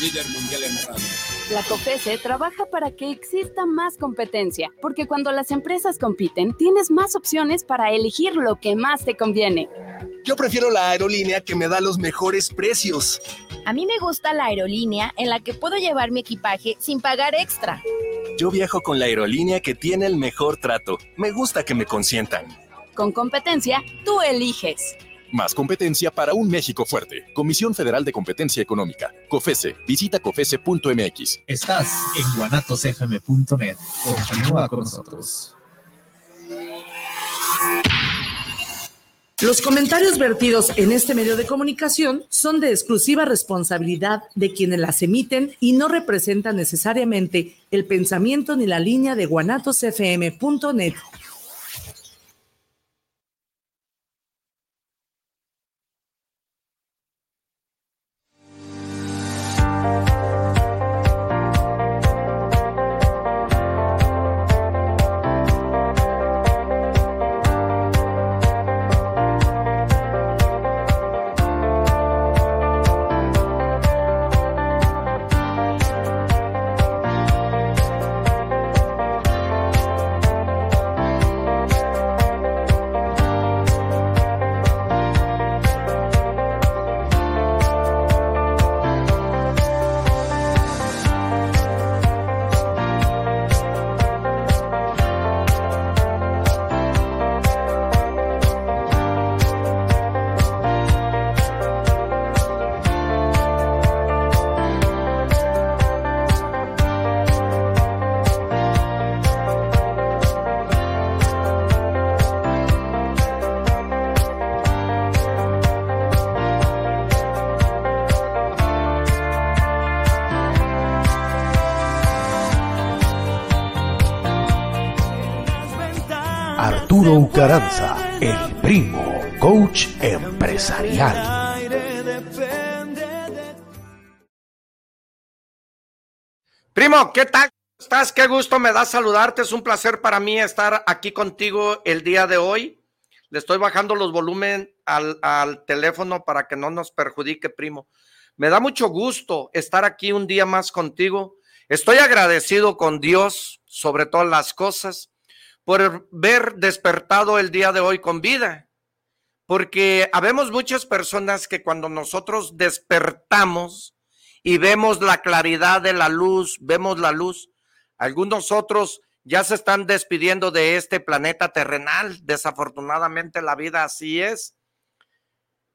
líder mundial en radio. La COFESE trabaja para que exista más competencia, porque cuando las empresas compiten, tienes más opciones para elegir lo que más te conviene. Yo prefiero la aerolínea que me da los mejores precios. A mí me gusta la aerolínea en la que puedo llevar mi equipaje sin pagar extra. Yo viajo con la aerolínea que tiene el mejor trato. Me gusta que me consientan. Con competencia, tú eliges. Más competencia para un México fuerte. Comisión Federal de Competencia Económica. COFESE. Visita COFESE.mx. Estás en guanatosfm.net. Continúa con nosotros. Los comentarios vertidos en este medio de comunicación son de exclusiva responsabilidad de quienes las emiten y no representan necesariamente el pensamiento ni la línea de guanatosfm.net Ucaranza, el primo, coach empresarial. Primo, ¿qué tal? ¿Estás? Qué gusto me da saludarte. Es un placer para mí estar aquí contigo el día de hoy. Le estoy bajando los volúmenes al, al, teléfono para que no nos perjudique, primo. Me da mucho gusto estar aquí un día más contigo. Estoy agradecido con Dios sobre todas las cosas por ver despertado el día de hoy con vida. Porque habemos muchas personas que cuando nosotros despertamos y vemos la claridad de la luz, vemos la luz, algunos otros ya se están despidiendo de este planeta terrenal. Desafortunadamente la vida así es.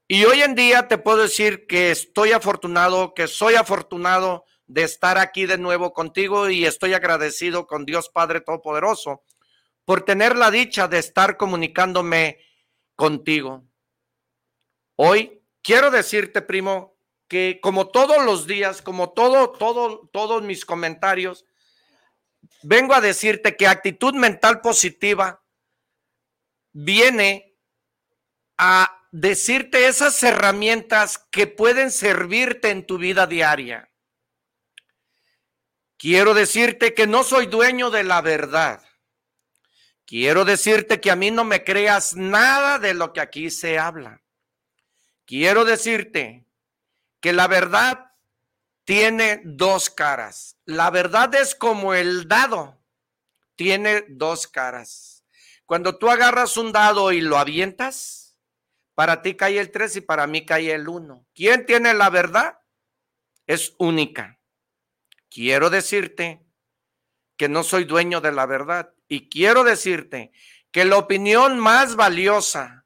Y hoy en día te puedo decir que estoy afortunado, que soy afortunado de estar aquí de nuevo contigo y estoy agradecido con Dios Padre Todopoderoso por tener la dicha de estar comunicándome contigo. Hoy quiero decirte, primo, que como todos los días, como todo, todo, todos mis comentarios, vengo a decirte que actitud mental positiva viene a decirte esas herramientas que pueden servirte en tu vida diaria. Quiero decirte que no soy dueño de la verdad. Quiero decirte que a mí no me creas nada de lo que aquí se habla. Quiero decirte que la verdad tiene dos caras. La verdad es como el dado, tiene dos caras. Cuando tú agarras un dado y lo avientas, para ti cae el 3 y para mí cae el 1. ¿Quién tiene la verdad? Es única. Quiero decirte que no soy dueño de la verdad. Y quiero decirte que la opinión más valiosa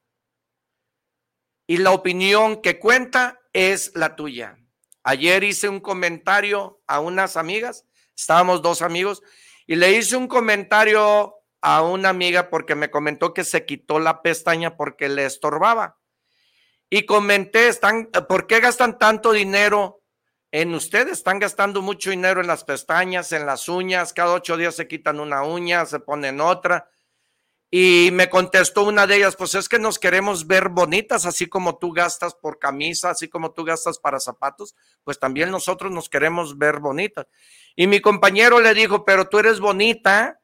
y la opinión que cuenta es la tuya. Ayer hice un comentario a unas amigas, estábamos dos amigos, y le hice un comentario a una amiga porque me comentó que se quitó la pestaña porque le estorbaba. Y comenté, están, ¿por qué gastan tanto dinero en ustedes están gastando mucho dinero en las pestañas, en las uñas, cada ocho días se quitan una uña, se ponen otra. Y me contestó una de ellas, pues es que nos queremos ver bonitas, así como tú gastas por camisa, así como tú gastas para zapatos, pues también nosotros nos queremos ver bonitas. Y mi compañero le dijo, pero tú eres bonita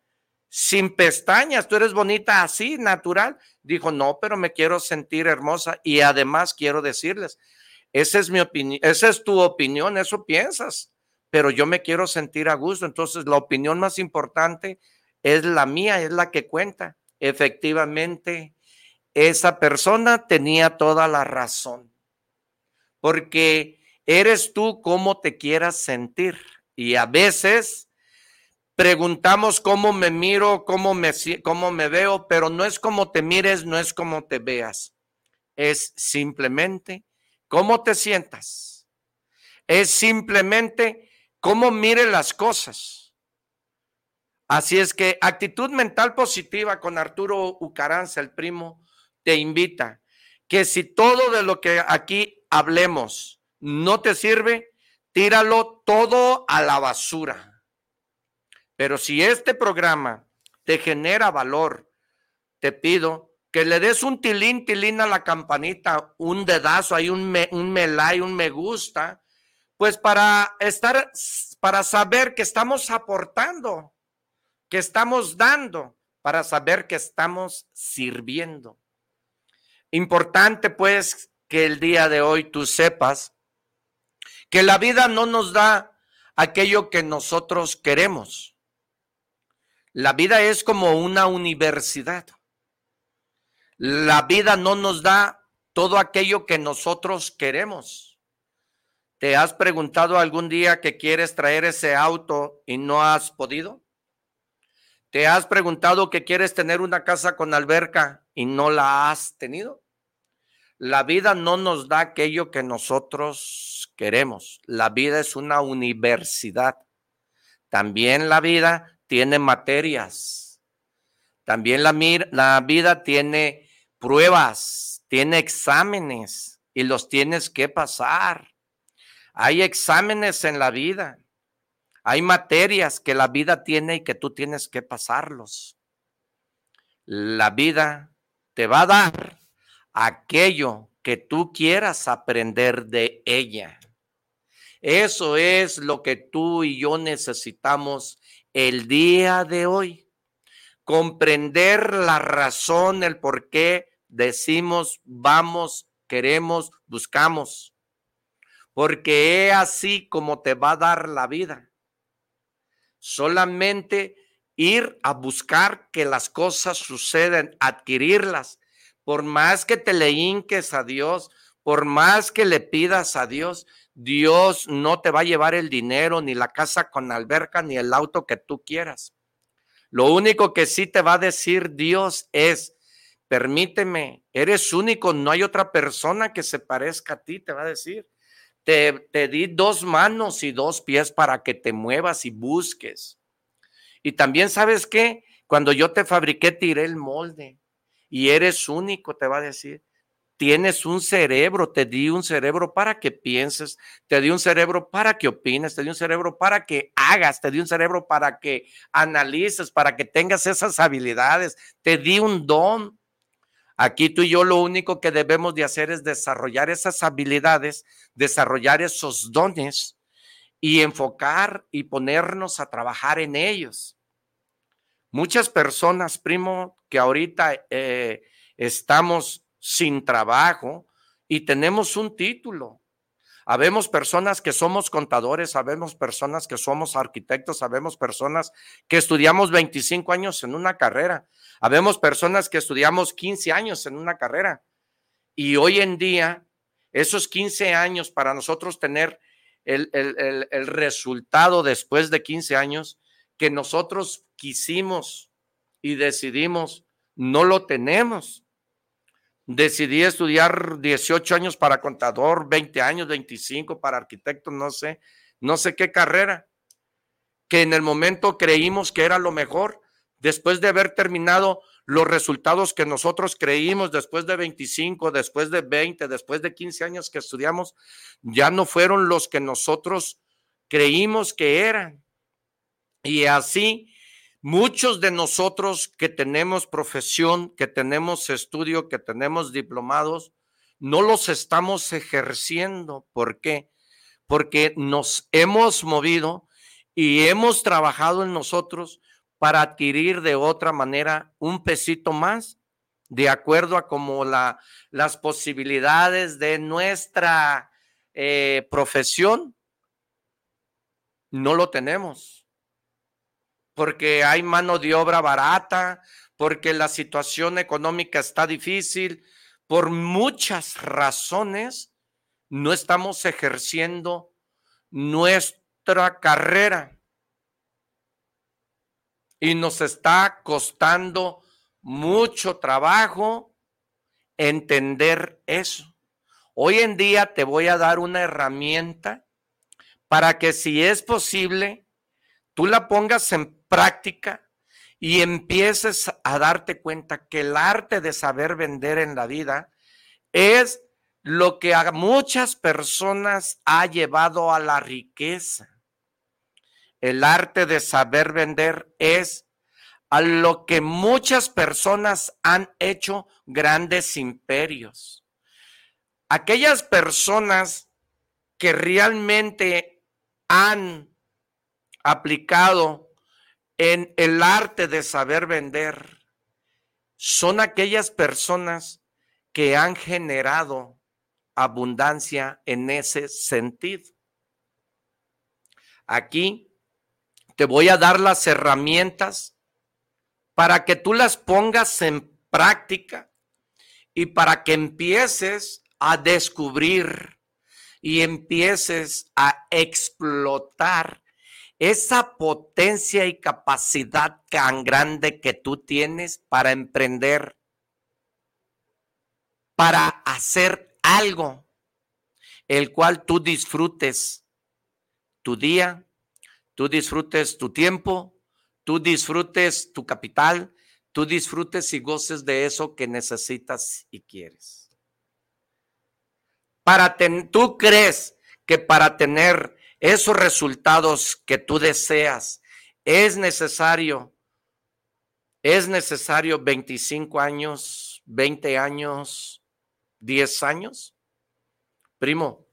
sin pestañas, tú eres bonita así, natural. Dijo, no, pero me quiero sentir hermosa y además quiero decirles, Esa es mi opinión, esa es tu opinión, eso piensas, pero yo me quiero sentir a gusto. Entonces, la opinión más importante es la mía, es la que cuenta. Efectivamente, esa persona tenía toda la razón, porque eres tú como te quieras sentir. Y a veces preguntamos cómo me miro, cómo me, cómo me veo, pero no es como te mires, no es como te veas. Es simplemente cómo te sientas. Es simplemente cómo mire las cosas. Así es que actitud mental positiva con Arturo Ucaranza, el primo, te invita que si todo de lo que aquí hablemos no te sirve, tíralo todo a la basura. Pero si este programa te genera valor, te pido que le des un tilín, tilín a la campanita, un dedazo, hay un me, un me like, un me gusta, pues para estar, para saber que estamos aportando, que estamos dando, para saber que estamos sirviendo. Importante pues que el día de hoy tú sepas que la vida no nos da aquello que nosotros queremos. La vida es como una universidad. La vida no nos da todo aquello que nosotros queremos. ¿Te has preguntado algún día que quieres traer ese auto y no has podido? ¿Te has preguntado que quieres tener una casa con alberca y no la has tenido? La vida no nos da aquello que nosotros queremos. La vida es una universidad. También la vida tiene materias. También la, la vida tiene pruebas, tiene exámenes y los tienes que pasar. Hay exámenes en la vida. Hay materias que la vida tiene y que tú tienes que pasarlos. La vida te va a dar aquello que tú quieras aprender de ella. Eso es lo que tú y yo necesitamos el día de hoy. Comprender la razón, el por qué decimos, vamos, queremos, buscamos. Porque es así como te va a dar la vida. Solamente ir a buscar que las cosas suceden, adquirirlas. Por más que te le hinques a Dios, por más que le pidas a Dios, Dios no te va a llevar el dinero, ni la casa con alberca, ni el auto que tú quieras. Lo único que sí te va a decir Dios es, permíteme, eres único, no hay otra persona que se parezca a ti, te va a decir. Te, te di dos manos y dos pies para que te muevas y busques. Y también sabes que cuando yo te fabriqué, tiré el molde y eres único, te va a decir. Tienes un cerebro, te di un cerebro para que pienses, te di un cerebro para que opines, te di un cerebro para que hagas, te di un cerebro para que analices, para que tengas esas habilidades, te di un don. Aquí tú y yo lo único que debemos de hacer es desarrollar esas habilidades, desarrollar esos dones y enfocar y ponernos a trabajar en ellos. Muchas personas, primo, que ahorita eh, estamos sin trabajo y tenemos un título. Habemos personas que somos contadores, sabemos personas que somos arquitectos, sabemos personas que estudiamos 25 años en una carrera, habemos personas que estudiamos 15 años en una carrera. Y hoy en día, esos 15 años para nosotros tener el, el, el resultado después de 15 años que nosotros quisimos y decidimos, no lo tenemos. Decidí estudiar 18 años para contador, 20 años, 25 para arquitecto, no sé, no sé qué carrera, que en el momento creímos que era lo mejor, después de haber terminado los resultados que nosotros creímos después de 25, después de 20, después de 15 años que estudiamos, ya no fueron los que nosotros creímos que eran. Y así Muchos de nosotros que tenemos profesión, que tenemos estudio, que tenemos diplomados, no los estamos ejerciendo. ¿Por qué? Porque nos hemos movido y hemos trabajado en nosotros para adquirir de otra manera un pesito más, de acuerdo a como la, las posibilidades de nuestra eh, profesión, no lo tenemos. Porque hay mano de obra barata, porque la situación económica está difícil, por muchas razones, no estamos ejerciendo nuestra carrera. Y nos está costando mucho trabajo entender eso. Hoy en día te voy a dar una herramienta para que si es posible, tú la pongas en práctica y empieces a darte cuenta que el arte de saber vender en la vida es lo que a muchas personas ha llevado a la riqueza. El arte de saber vender es a lo que muchas personas han hecho grandes imperios. Aquellas personas que realmente han aplicado en el arte de saber vender son aquellas personas que han generado abundancia en ese sentido. Aquí te voy a dar las herramientas para que tú las pongas en práctica y para que empieces a descubrir y empieces a explotar esa potencia y capacidad tan grande que tú tienes para emprender, para hacer algo, el cual tú disfrutes tu día, tú disfrutes tu tiempo, tú disfrutes tu capital, tú disfrutes y goces de eso que necesitas y quieres. Para tú crees que para tener esos resultados que tú deseas, es necesario, es necesario 25 años, 20 años, 10 años. Primo,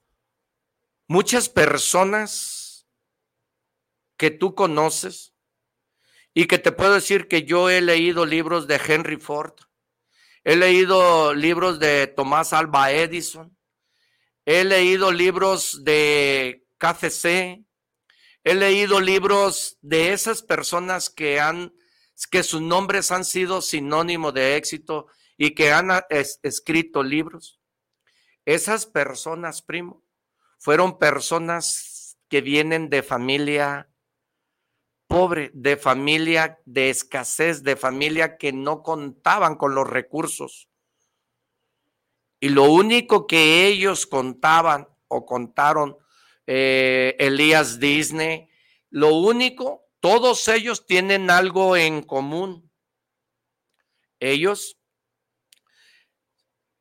muchas personas que tú conoces y que te puedo decir que yo he leído libros de Henry Ford, he leído libros de Tomás Alba Edison, he leído libros de KCC, he leído libros de esas personas que han, que sus nombres han sido sinónimo de éxito y que han ah, escrito libros. Esas personas, primo, fueron personas que vienen de familia pobre, de familia de escasez, de familia que no contaban con los recursos. Y lo único que ellos contaban o contaron eh, Elías Disney. Lo único, todos ellos tienen algo en común. Ellos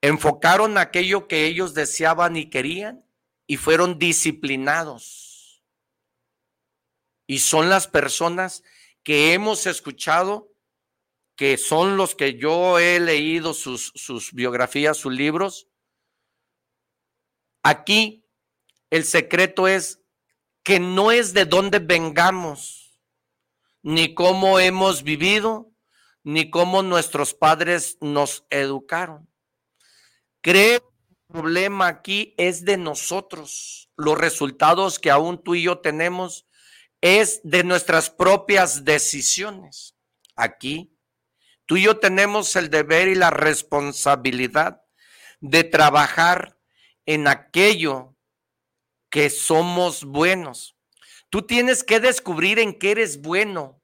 enfocaron aquello que ellos deseaban y querían y fueron disciplinados. Y son las personas que hemos escuchado, que son los que yo he leído sus, sus biografías, sus libros. Aquí el secreto es que no es de dónde vengamos, ni cómo hemos vivido, ni cómo nuestros padres nos educaron. Creo que el problema aquí es de nosotros. Los resultados que aún tú y yo tenemos es de nuestras propias decisiones. Aquí, tú y yo tenemos el deber y la responsabilidad de trabajar en aquello que somos buenos. Tú tienes que descubrir en qué eres bueno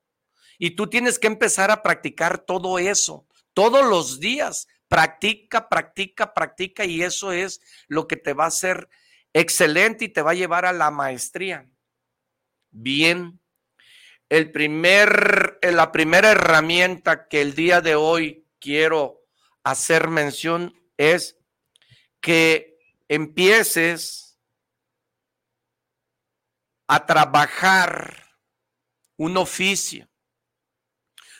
y tú tienes que empezar a practicar todo eso todos los días. Practica, practica, practica y eso es lo que te va a hacer excelente y te va a llevar a la maestría. Bien, el primer, la primera herramienta que el día de hoy quiero hacer mención es que empieces a trabajar un oficio.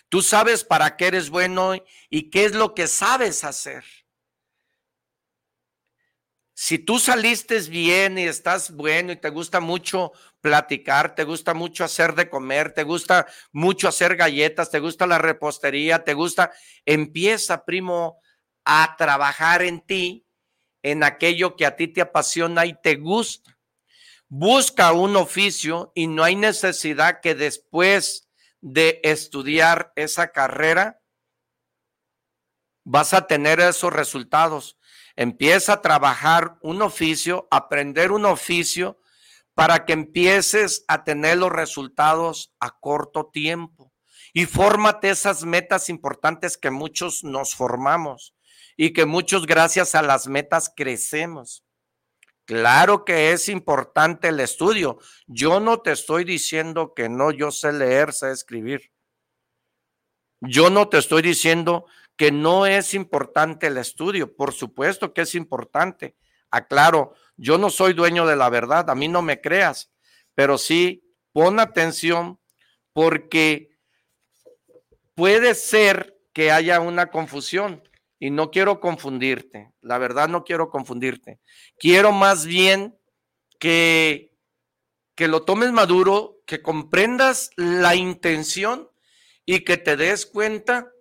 Tú sabes para qué eres bueno y qué es lo que sabes hacer. Si tú saliste bien y estás bueno y te gusta mucho platicar, te gusta mucho hacer de comer, te gusta mucho hacer galletas, te gusta la repostería, te gusta, empieza, primo, a trabajar en ti en aquello que a ti te apasiona y te gusta. Busca un oficio y no hay necesidad que después de estudiar esa carrera vas a tener esos resultados. Empieza a trabajar un oficio, aprender un oficio para que empieces a tener los resultados a corto tiempo. Y fórmate esas metas importantes que muchos nos formamos y que muchos gracias a las metas crecemos. Claro que es importante el estudio. Yo no te estoy diciendo que no, yo sé leer, sé escribir. Yo no te estoy diciendo que no es importante el estudio. Por supuesto que es importante. Aclaro, yo no soy dueño de la verdad, a mí no me creas, pero sí pon atención porque puede ser que haya una confusión y no quiero confundirte, la verdad no quiero confundirte. Quiero más bien que, que lo tomes maduro, que comprendas la intención y que te des cuenta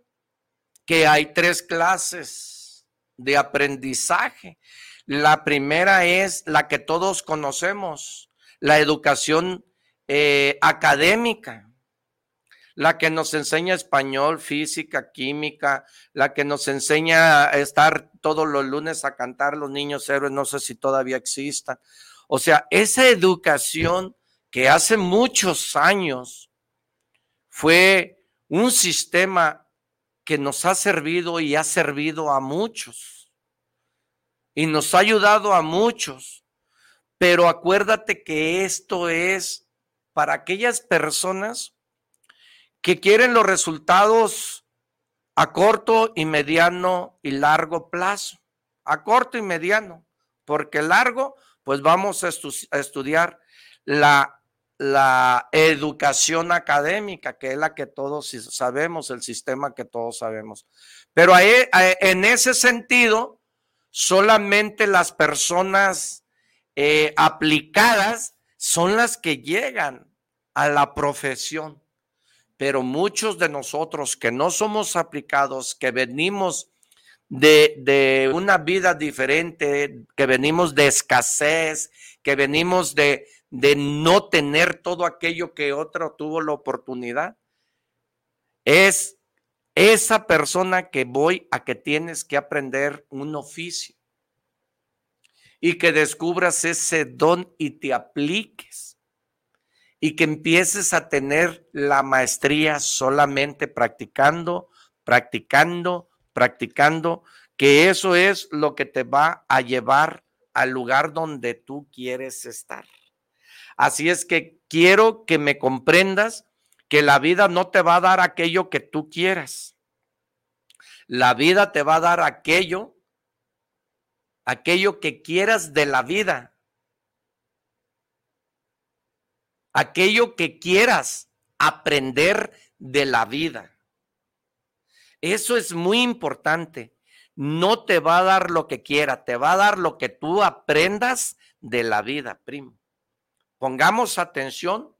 que hay tres clases de aprendizaje. La primera es la que todos conocemos, la educación eh, académica, la que nos enseña español, física, química, la que nos enseña a estar todos los lunes a cantar los niños héroes, no sé si todavía existan. O sea, esa educación que hace muchos años fue un sistema que nos ha servido y ha servido a muchos y nos ha ayudado a muchos. Pero acuérdate que esto es para aquellas personas que quieren los resultados a corto y mediano y largo plazo. A corto y mediano, porque largo, pues vamos a, estudiar la, la educación académica, que es la que todos sabemos, el sistema que todos sabemos. Pero en ese sentido, solamente las personas eh, aplicadas son las que llegan a la profesión. Pero muchos de nosotros que no somos aplicados, que venimos de, de, una vida diferente, que venimos de escasez, que venimos de, de no tener todo aquello que otro tuvo la oportunidad, es esa persona que voy a que tienes que aprender un oficio y que descubras ese don y te apliques y que empieces a tener la maestría solamente practicando, practicando, practicando, que eso es lo que te va a llevar al lugar donde tú quieres estar. Así es que quiero que me comprendas que la vida no te va a dar aquello que tú quieras. La vida te va a dar aquello, aquello que quieras de la vida. Aquello que quieras aprender de la vida. Eso es muy importante. No te va a dar lo que quiera, te va a dar lo que tú aprendas de la vida, primo. Pongamos atención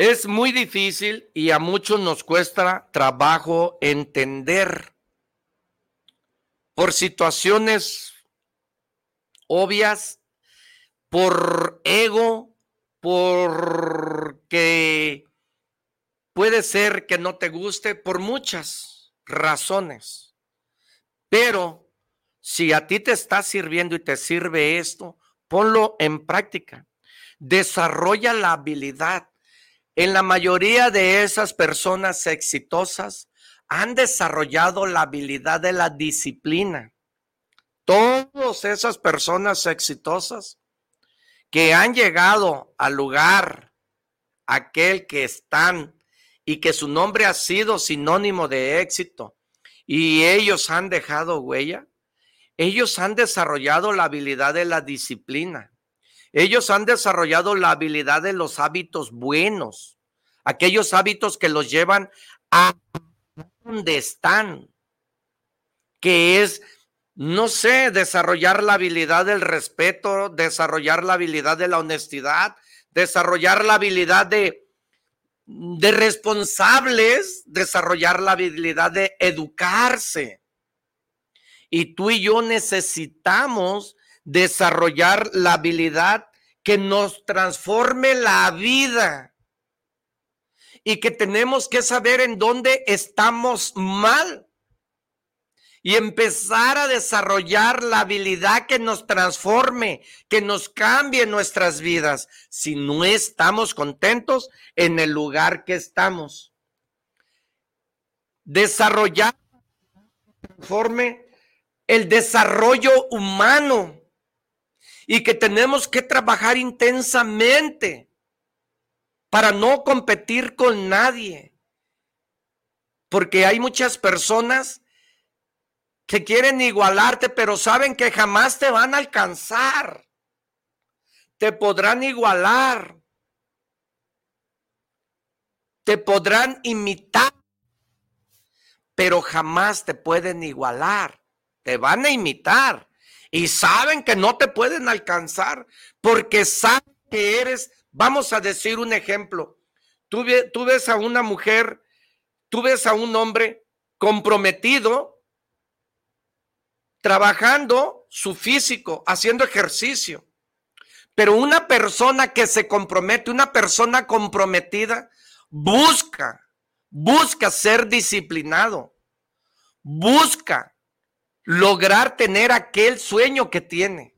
Es muy difícil y a muchos nos cuesta trabajo entender por situaciones obvias, por ego, porque puede ser que no te guste, por muchas razones. Pero si a ti te está sirviendo y te sirve esto, ponlo en práctica. Desarrolla la habilidad en la mayoría de esas personas exitosas han desarrollado la habilidad de la disciplina. Todas esas personas exitosas que han llegado al lugar aquel que están y que su nombre ha sido sinónimo de éxito y ellos han dejado huella, ellos han desarrollado la habilidad de la disciplina. Ellos han desarrollado la habilidad de los hábitos buenos, aquellos hábitos que los llevan a donde están, que es, no sé, desarrollar la habilidad del respeto, desarrollar la habilidad de la honestidad, desarrollar la habilidad de, de responsables, desarrollar la habilidad de educarse. Y tú y yo necesitamos desarrollar la habilidad que nos transforme la vida. Y que tenemos que saber en dónde estamos mal. Y empezar a desarrollar la habilidad que nos transforme, que nos cambie nuestras vidas, si no estamos contentos en el lugar que estamos. Desarrollar transforme el desarrollo humano y que tenemos que trabajar intensamente para no competir con nadie. Porque hay muchas personas que quieren igualarte, pero saben que jamás te van a alcanzar. Te podrán igualar. Te podrán imitar, pero jamás te pueden igualar. Te van a imitar y saben que no te pueden alcanzar porque saben que eres, vamos a decir un ejemplo, tú, tú ves a una mujer, tú ves a un hombre comprometido, trabajando su físico, haciendo ejercicio. Pero una persona que se compromete, una persona comprometida, busca, busca ser disciplinado, busca lograr tener aquel sueño que tiene.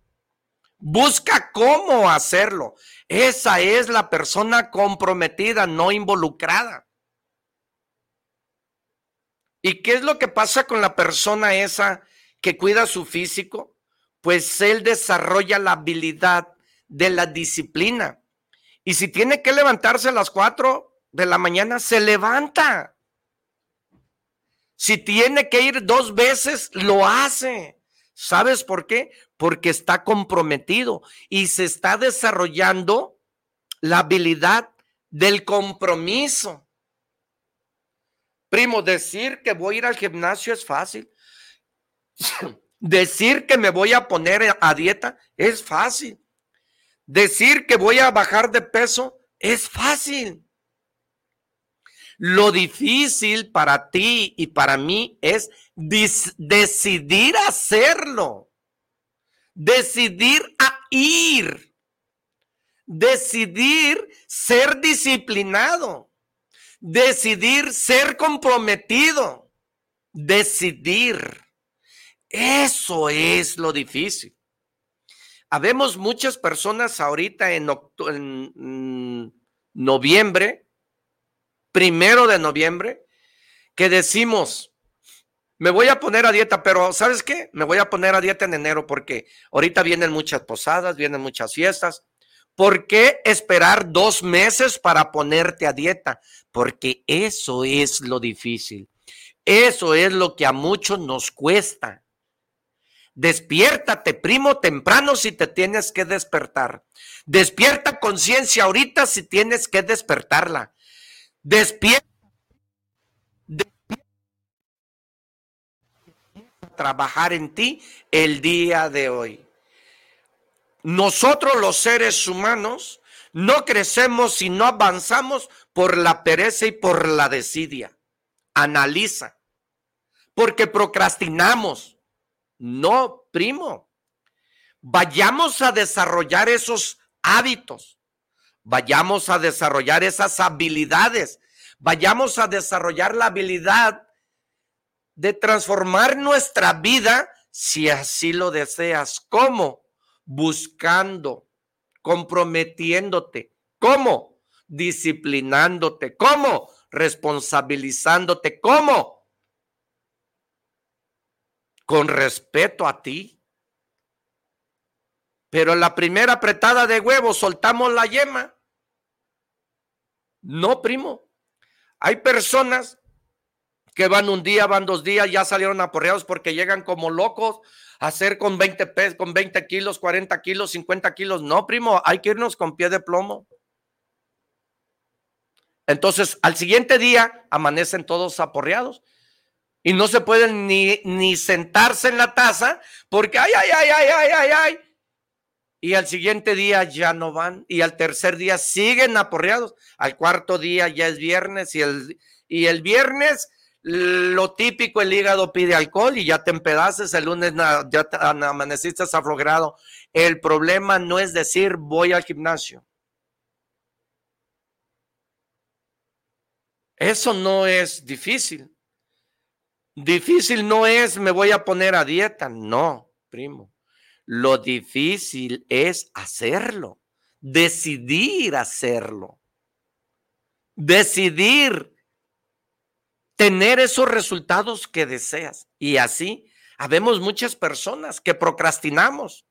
Busca cómo hacerlo. Esa es la persona comprometida, no involucrada. ¿Y qué es lo que pasa con la persona esa que cuida su físico? Pues él desarrolla la habilidad de la disciplina. Y si tiene que levantarse a las cuatro de la mañana, se levanta. Si tiene que ir dos veces, lo hace. ¿Sabes por qué? Porque está comprometido y se está desarrollando la habilidad del compromiso. Primo, decir que voy a ir al gimnasio es fácil. Decir que me voy a poner a dieta es fácil. Decir que voy a bajar de peso es fácil. Lo difícil para ti y para mí es decidir hacerlo, decidir a ir, decidir ser disciplinado, decidir ser comprometido, decidir. Eso es lo difícil. Habemos muchas personas ahorita en, en noviembre primero de noviembre, que decimos, me voy a poner a dieta, pero ¿sabes qué? Me voy a poner a dieta en enero porque ahorita vienen muchas posadas, vienen muchas fiestas. ¿Por qué esperar dos meses para ponerte a dieta? Porque eso es lo difícil. Eso es lo que a muchos nos cuesta. Despiértate, primo, temprano si te tienes que despertar. Despierta conciencia ahorita si tienes que despertarla. Despierta. trabajar en ti el día de hoy. Nosotros los seres humanos no crecemos y no avanzamos por la pereza y por la desidia. Analiza. Porque procrastinamos. No, primo. Vayamos a desarrollar esos hábitos. Vayamos a desarrollar esas habilidades. Vayamos a desarrollar la habilidad de transformar nuestra vida si así lo deseas. ¿Cómo? Buscando, comprometiéndote. ¿Cómo? Disciplinándote. ¿Cómo? Responsabilizándote. ¿Cómo? Con respeto a ti. Pero en la primera apretada de huevo soltamos la yema. No, primo. Hay personas que van un día, van dos días, ya salieron aporreados porque llegan como locos a hacer con 20 pesos, con 20 kilos, 40 kilos, 50 kilos. No, primo, hay que irnos con pie de plomo. Entonces, al siguiente día amanecen todos aporreados y no se pueden ni, ni sentarse en la taza porque ay, ay, ay, ay, ay, ay, ay y al siguiente día ya no van y al tercer día siguen aporreados. Al cuarto día ya es viernes y el, y el viernes lo típico, el hígado pide alcohol y ya te empedaces, el lunes ya te amaneciste aflogrado. El problema no es decir voy al gimnasio. Eso no es difícil. Difícil no es me voy a poner a dieta, no, primo. Lo difícil es hacerlo, decidir hacerlo, decidir tener esos resultados que deseas. Y así, habemos muchas personas que procrastinamos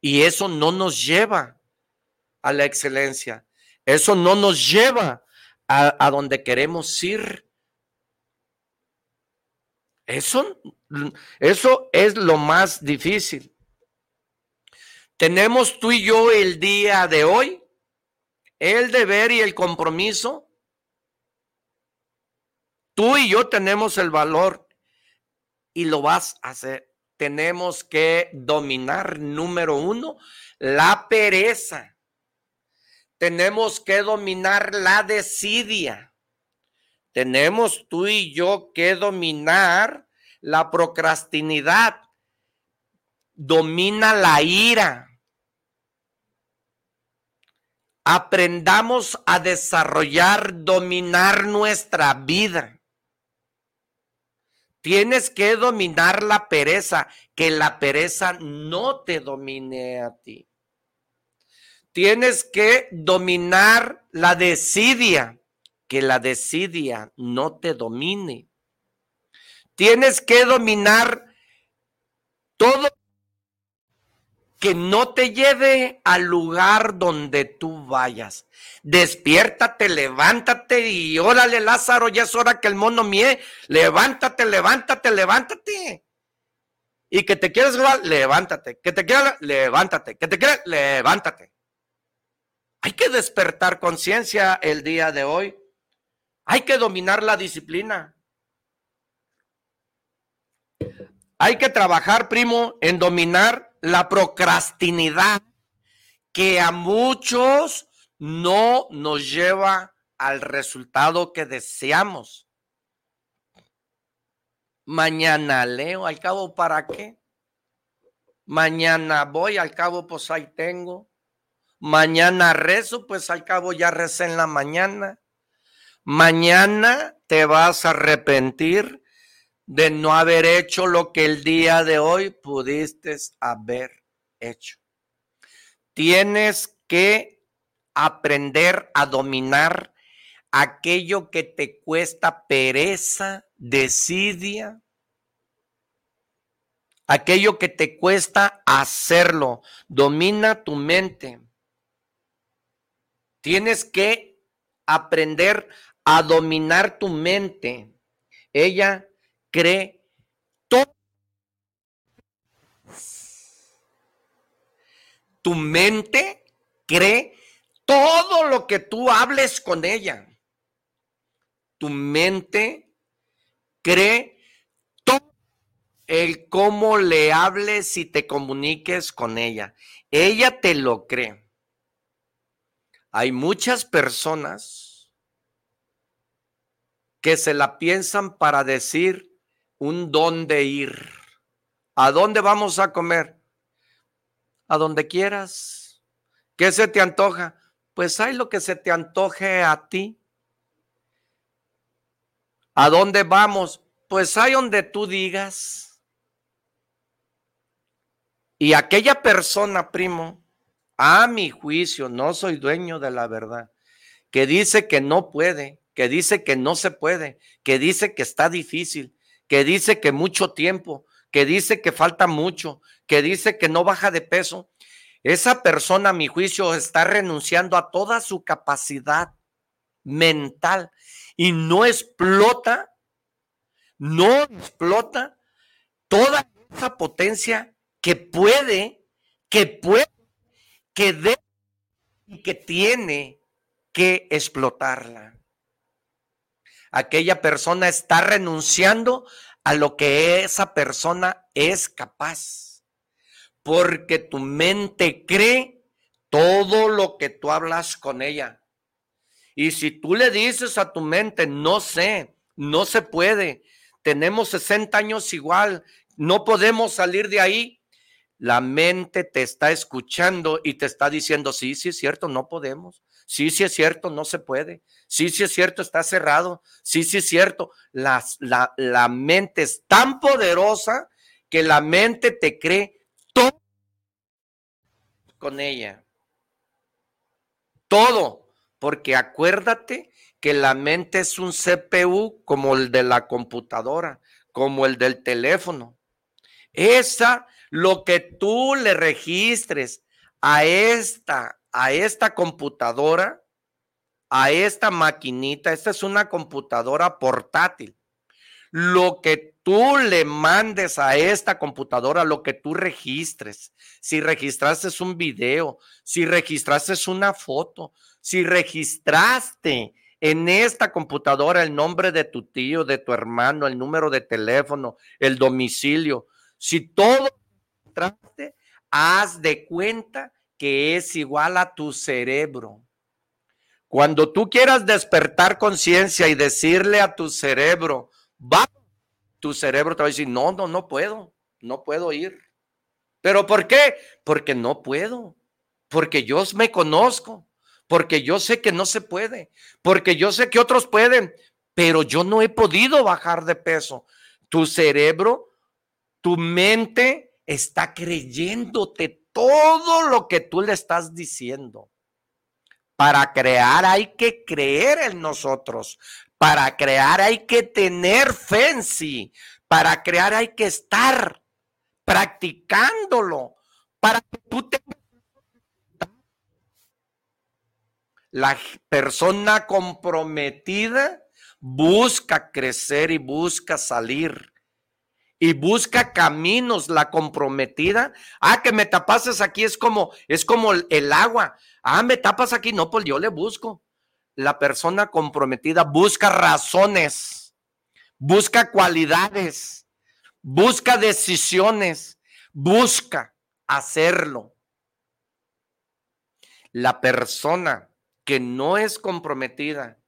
y eso no nos lleva a la excelencia. Eso no nos lleva a, donde queremos ir. Eso, eso es lo más difícil. Tenemos tú y yo el día de hoy el deber y el compromiso. Tú y yo tenemos el valor y lo vas a hacer. Tenemos que dominar, número uno, la pereza. Tenemos que dominar la desidia. Tenemos tú y yo que dominar la procrastinidad. Domina la ira. Aprendamos a desarrollar, dominar nuestra vida. Tienes que dominar la pereza, que la pereza no te domine a ti. Tienes que dominar la desidia, que la desidia no te domine. Tienes que dominar todo que no te lleve al lugar donde tú vayas. Despiértate, levántate y órale Lázaro, ya es hora que el mono mie. Levántate, levántate, levántate. Y que te quieras levántate. Que te quieras, levántate. Que te quieras, levántate. Hay que despertar conciencia el día de hoy. Hay que dominar la disciplina. Hay que trabajar, primo, en dominar la procrastinidad que a muchos no nos lleva al resultado que deseamos. Mañana leo, al cabo, ¿para qué? Mañana voy, al cabo, pues ahí tengo. Mañana rezo, pues al cabo ya recé en la mañana. Mañana te vas a arrepentir de no haber hecho lo que el día de hoy pudiste haber hecho. Tienes que aprender a dominar aquello que te cuesta pereza, desidia, aquello que te cuesta hacerlo. Domina tu mente. Tienes que aprender a dominar tu mente. Ella cree todo. Tu mente cree todo lo que tú hables con ella. Tu mente cree todo el cómo le hables y te comuniques con ella. Ella te lo cree. Hay muchas personas que se la piensan para decir un dónde ir. ¿A dónde vamos a comer? A donde quieras. ¿Qué se te antoja? Pues hay lo que se te antoje a ti. ¿A dónde vamos? Pues hay donde tú digas. Y aquella persona, primo, a mi juicio, no soy dueño de la verdad, que dice que no puede, que dice que no se puede, que dice que está difícil, que dice que mucho tiempo, que dice que falta mucho, que dice que no baja de peso, esa persona, a mi juicio, está renunciando a toda su capacidad mental y no explota, no explota toda esa potencia que puede, que puede que debe y que tiene que explotarla. Aquella persona está renunciando a lo que esa persona es capaz, porque tu mente cree todo lo que tú hablas con ella. Y si tú le dices a tu mente, no sé, No se puede. Tenemos 60 años igual. No podemos salir de ahí. La mente te está escuchando y te está diciendo, sí, sí es cierto, no podemos. Sí, sí es cierto, no se puede. Sí, sí es cierto, está cerrado. Sí, sí es cierto. La, la, la mente es tan poderosa que la mente te cree todo con ella. Todo. Porque acuérdate que la mente es un CPU como el de la computadora, como el del teléfono. Esa, lo que tú le registres a esta, a esta computadora, a esta maquinita, esta es una computadora portátil. Lo que tú le mandes a esta computadora, lo que tú registres, si registraste un video, si registraste una foto, si registraste en esta computadora el nombre de tu tío, de tu hermano, el número de teléfono, el domicilio, si todo registraste, haz de cuenta que es igual a tu cerebro. Cuando tú quieras despertar conciencia y decirle a tu cerebro, va, tu cerebro te va a decir, no, no, no puedo, no puedo ir. ¿Pero por qué? Porque no puedo, porque yo me conozco, porque yo sé que no se puede, porque yo sé que otros pueden, pero yo no he podido bajar de peso. Tu cerebro, tu mente está creyéndote todo lo que tú le estás diciendo. Para crear hay que creer en nosotros. Para crear hay que tener fe en sí. Para crear hay que estar practicándolo. Para que tú tengas La persona comprometida busca crecer y busca salir y busca caminos la comprometida. Ah, que me tapases aquí es como es como el agua. Ah, me tapas aquí, no, pues yo le busco. La persona comprometida busca razones, busca cualidades, busca decisiones, busca hacerlo. La persona que no es comprometida,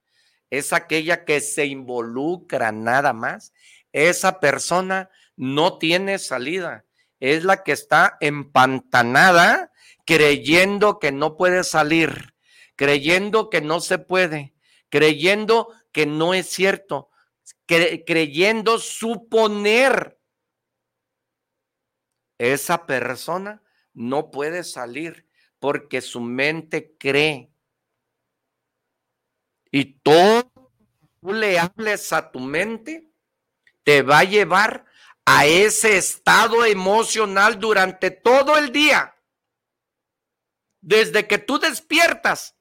es aquella que se involucra nada más. Esa persona no tiene salida. Es la que está empantanada creyendo que no puede salir, creyendo que no se puede, creyendo que no es cierto, creyendo suponer. Esa persona no puede salir porque su mente cree y todo tú le hables a tu mente, te va a llevar a ese estado emocional durante todo el día. Desde que tú despiertas,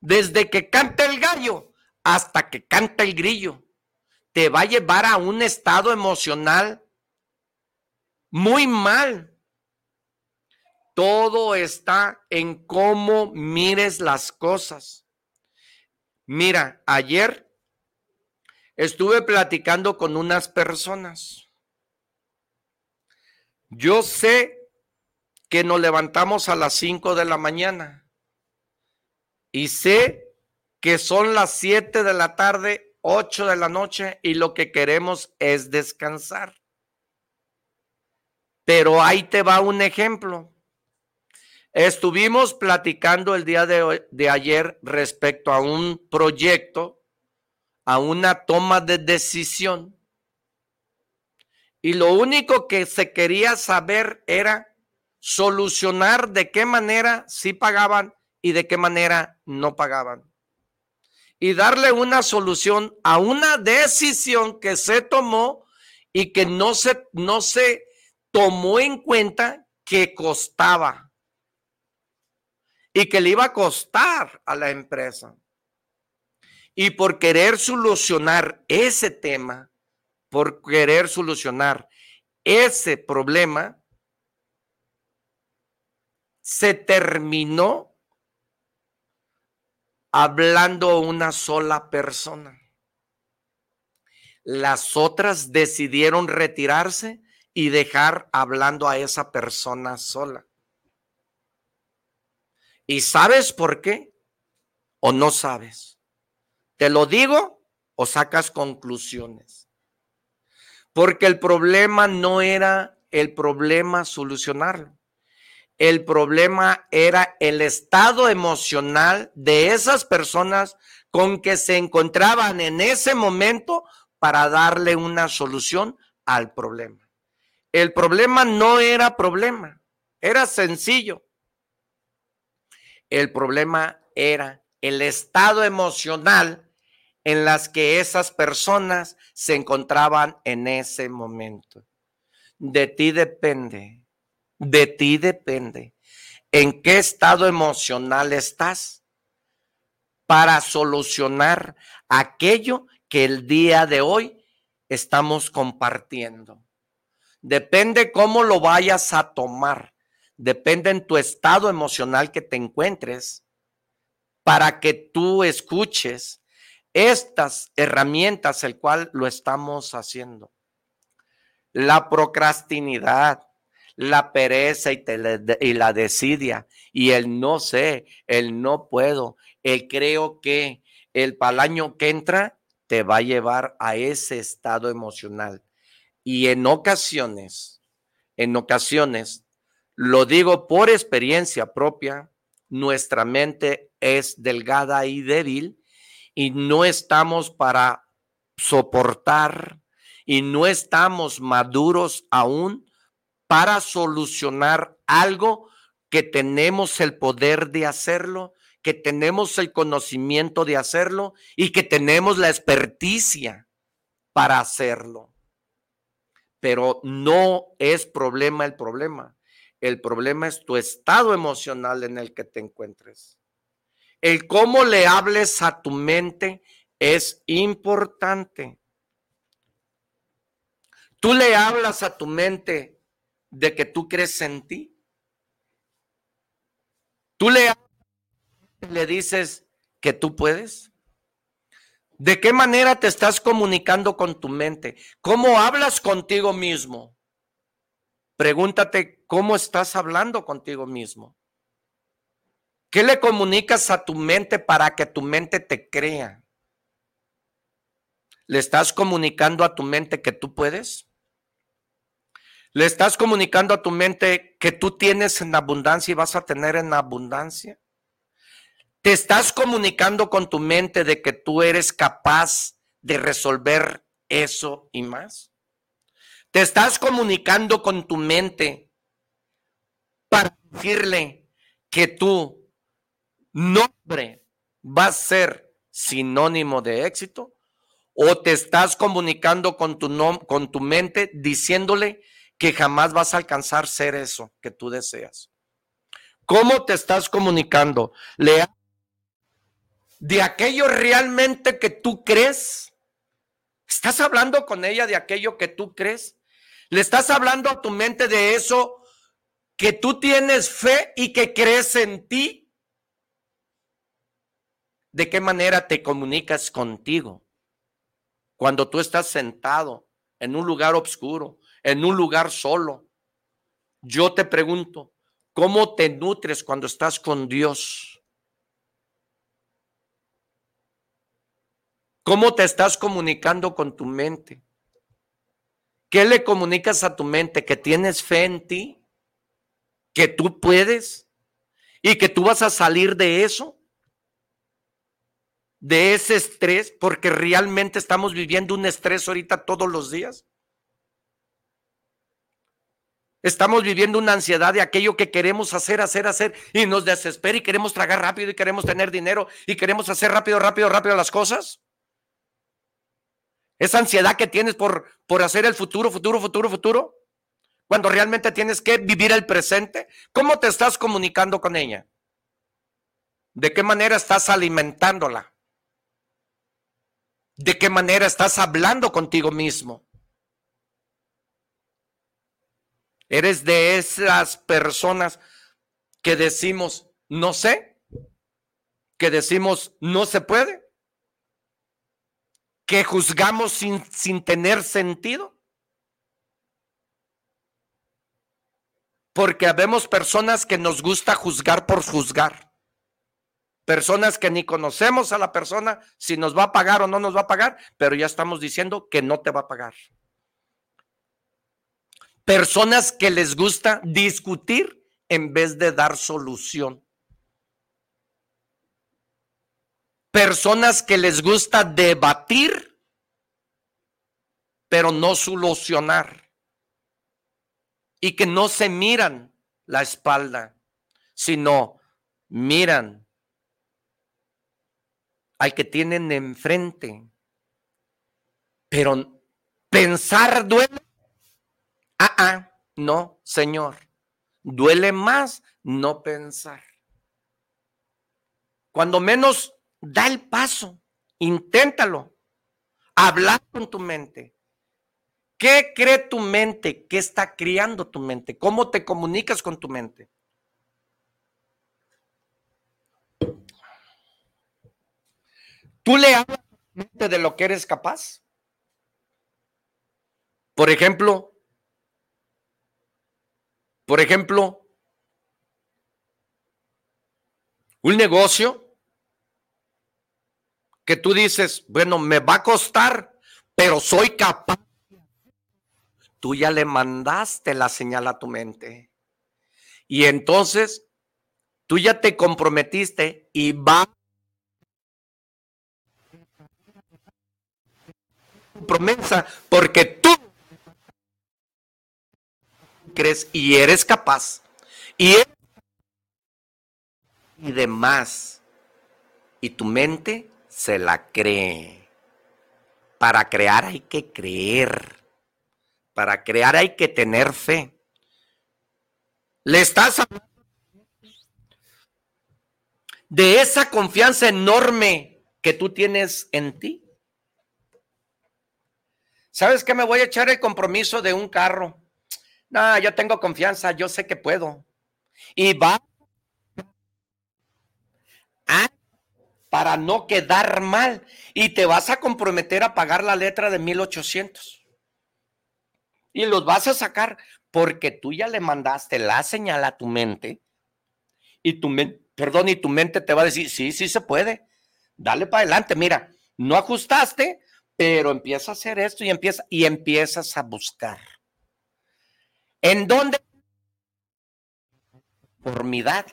desde que canta el gallo hasta que canta el grillo, te va a llevar a un estado emocional muy mal. Todo está en cómo mires las cosas. Mira, ayer estuve platicando con unas personas. Yo sé que nos levantamos a las 5 de la mañana y sé que son las 7 de la tarde, 8 de la noche y lo que queremos es descansar. Pero ahí te va un ejemplo. Estuvimos platicando el día de, de ayer respecto a un proyecto, a una toma de decisión. Y lo único que se quería saber era solucionar de qué manera sí pagaban y de qué manera no pagaban. Y darle una solución a una decisión que se tomó y que no se, no se tomó en cuenta que costaba y que le iba a costar a la empresa. Y por querer solucionar ese tema, por querer solucionar ese problema, se terminó hablando una sola persona. Las otras decidieron retirarse y dejar hablando a esa persona sola. ¿Y sabes por qué? ¿O no sabes? ¿Te lo digo o sacas conclusiones. Porque el problema no era el problema solucionarlo. El problema era el estado emocional de esas personas con que se encontraban en ese momento para darle una solución al problema. El problema no era problema, era sencillo. El problema era el estado emocional en las que esas personas se encontraban en ese momento. De ti depende, de ti depende en qué estado emocional estás para solucionar aquello que el día de hoy estamos compartiendo. Depende cómo lo vayas a tomar. Depende en tu estado emocional que te encuentres para que tú escuches estas herramientas, el cual lo estamos haciendo. La procrastinidad, la pereza y, la desidia y el no sé, el no puedo, el creo que, el palaño que entra te va a llevar a ese estado emocional. Y en ocasiones, en ocasiones, lo digo por experiencia propia, nuestra mente es delgada y débil y no estamos para soportar y no estamos maduros aún para solucionar algo que tenemos el poder de hacerlo, que tenemos el conocimiento de hacerlo y que tenemos la experticia para hacerlo. Pero no es problema el problema. El problema es tu estado emocional en el que te encuentres. El cómo le hables a tu mente es importante. Tú le hablas a tu mente de que tú crees en ti. Tú le, le dices que tú puedes. ¿De qué manera te estás comunicando con tu mente? ¿Cómo hablas contigo mismo? Pregúntate cómo estás hablando contigo mismo. ¿Qué le comunicas a tu mente para que tu mente te crea? ¿Le estás comunicando a tu mente que tú puedes? ¿Le estás comunicando a tu mente que tú tienes en abundancia y vas a tener en abundancia? ¿Te estás comunicando con tu mente de que tú eres capaz de resolver eso y más? ¿Te estás comunicando con tu mente para decirle que tú nombre va a ser sinónimo de éxito? ¿O te estás comunicando con tu, con tu mente diciéndole que jamás vas a alcanzar ser eso que tú deseas? ¿Cómo te estás comunicando? ¿Le de aquello realmente que tú crees? ¿Estás hablando con ella de aquello que tú crees? ¿Le estás hablando a tu mente de eso que tú tienes fe y que crees en ti? ¿De qué manera te comunicas contigo? Cuando tú estás sentado en un lugar oscuro, en un lugar solo. Yo te pregunto, ¿cómo te nutres cuando estás con Dios? ¿Cómo te estás comunicando con tu mente? ¿Qué le comunicas a tu mente? ¿Que tienes fe en ti? ¿Que tú puedes? ¿Y que tú vas a salir de eso? De ese estrés, porque realmente estamos viviendo un estrés ahorita todos los días. Estamos viviendo una ansiedad de aquello que queremos hacer, hacer, hacer y nos desespera y queremos tragar rápido y queremos tener dinero y queremos hacer rápido, rápido, rápido las cosas. Esa ansiedad que tienes por, por hacer el futuro, futuro, futuro, futuro, cuando realmente tienes que vivir el presente, ¿cómo te estás comunicando con ella? ¿De qué manera estás alimentándola? ¿De qué manera estás hablando contigo mismo? Eres de esas personas que decimos, no sé, que decimos, no se puede, que juzgamos sin, sin tener sentido. Porque habemos personas que nos gusta juzgar por juzgar Personas que ni conocemos a la persona, si nos va a pagar o no nos va a pagar, pero ya estamos diciendo que no te va a pagar. Personas que les gusta discutir en vez de dar solución. Personas que les gusta debatir, pero no solucionar. Y que no se miran la espalda, sino miran al que tienen enfrente. Pero pensar duele. Ah, ah, no, Señor. Duele más no pensar. Cuando menos da el paso, inténtalo. Hablar con tu mente. ¿Qué cree tu mente? ¿Qué está criando tu mente? ¿Cómo te comunicas con tu mente? ¿Tú le hablas de lo que eres capaz? Por ejemplo, por ejemplo, un negocio que tú dices, bueno, me va a costar, pero soy capaz. Tú ya le mandaste la señal a tu mente. Y entonces, tú ya te comprometiste y va promesa porque tú crees y eres capaz y, y demás. Y tu mente se la cree. Para crear hay que creer. Para crear hay que tener fe. Le estás hablando de esa confianza enorme que tú tienes en ti. ¿Sabes qué? Me voy a echar el compromiso de un carro. No, yo tengo confianza, yo sé que puedo. Y va para no quedar mal. Y te vas a comprometer a pagar la letra de 1800. Y los vas a sacar porque tú ya le mandaste la señal a tu mente. Y tu mente, perdón, y tu mente te va a decir, sí, sí se puede. Dale para adelante. Mira, no ajustaste, pero empieza a hacer esto y empieza y empiezas a buscar. ¿En dónde? Conformidad.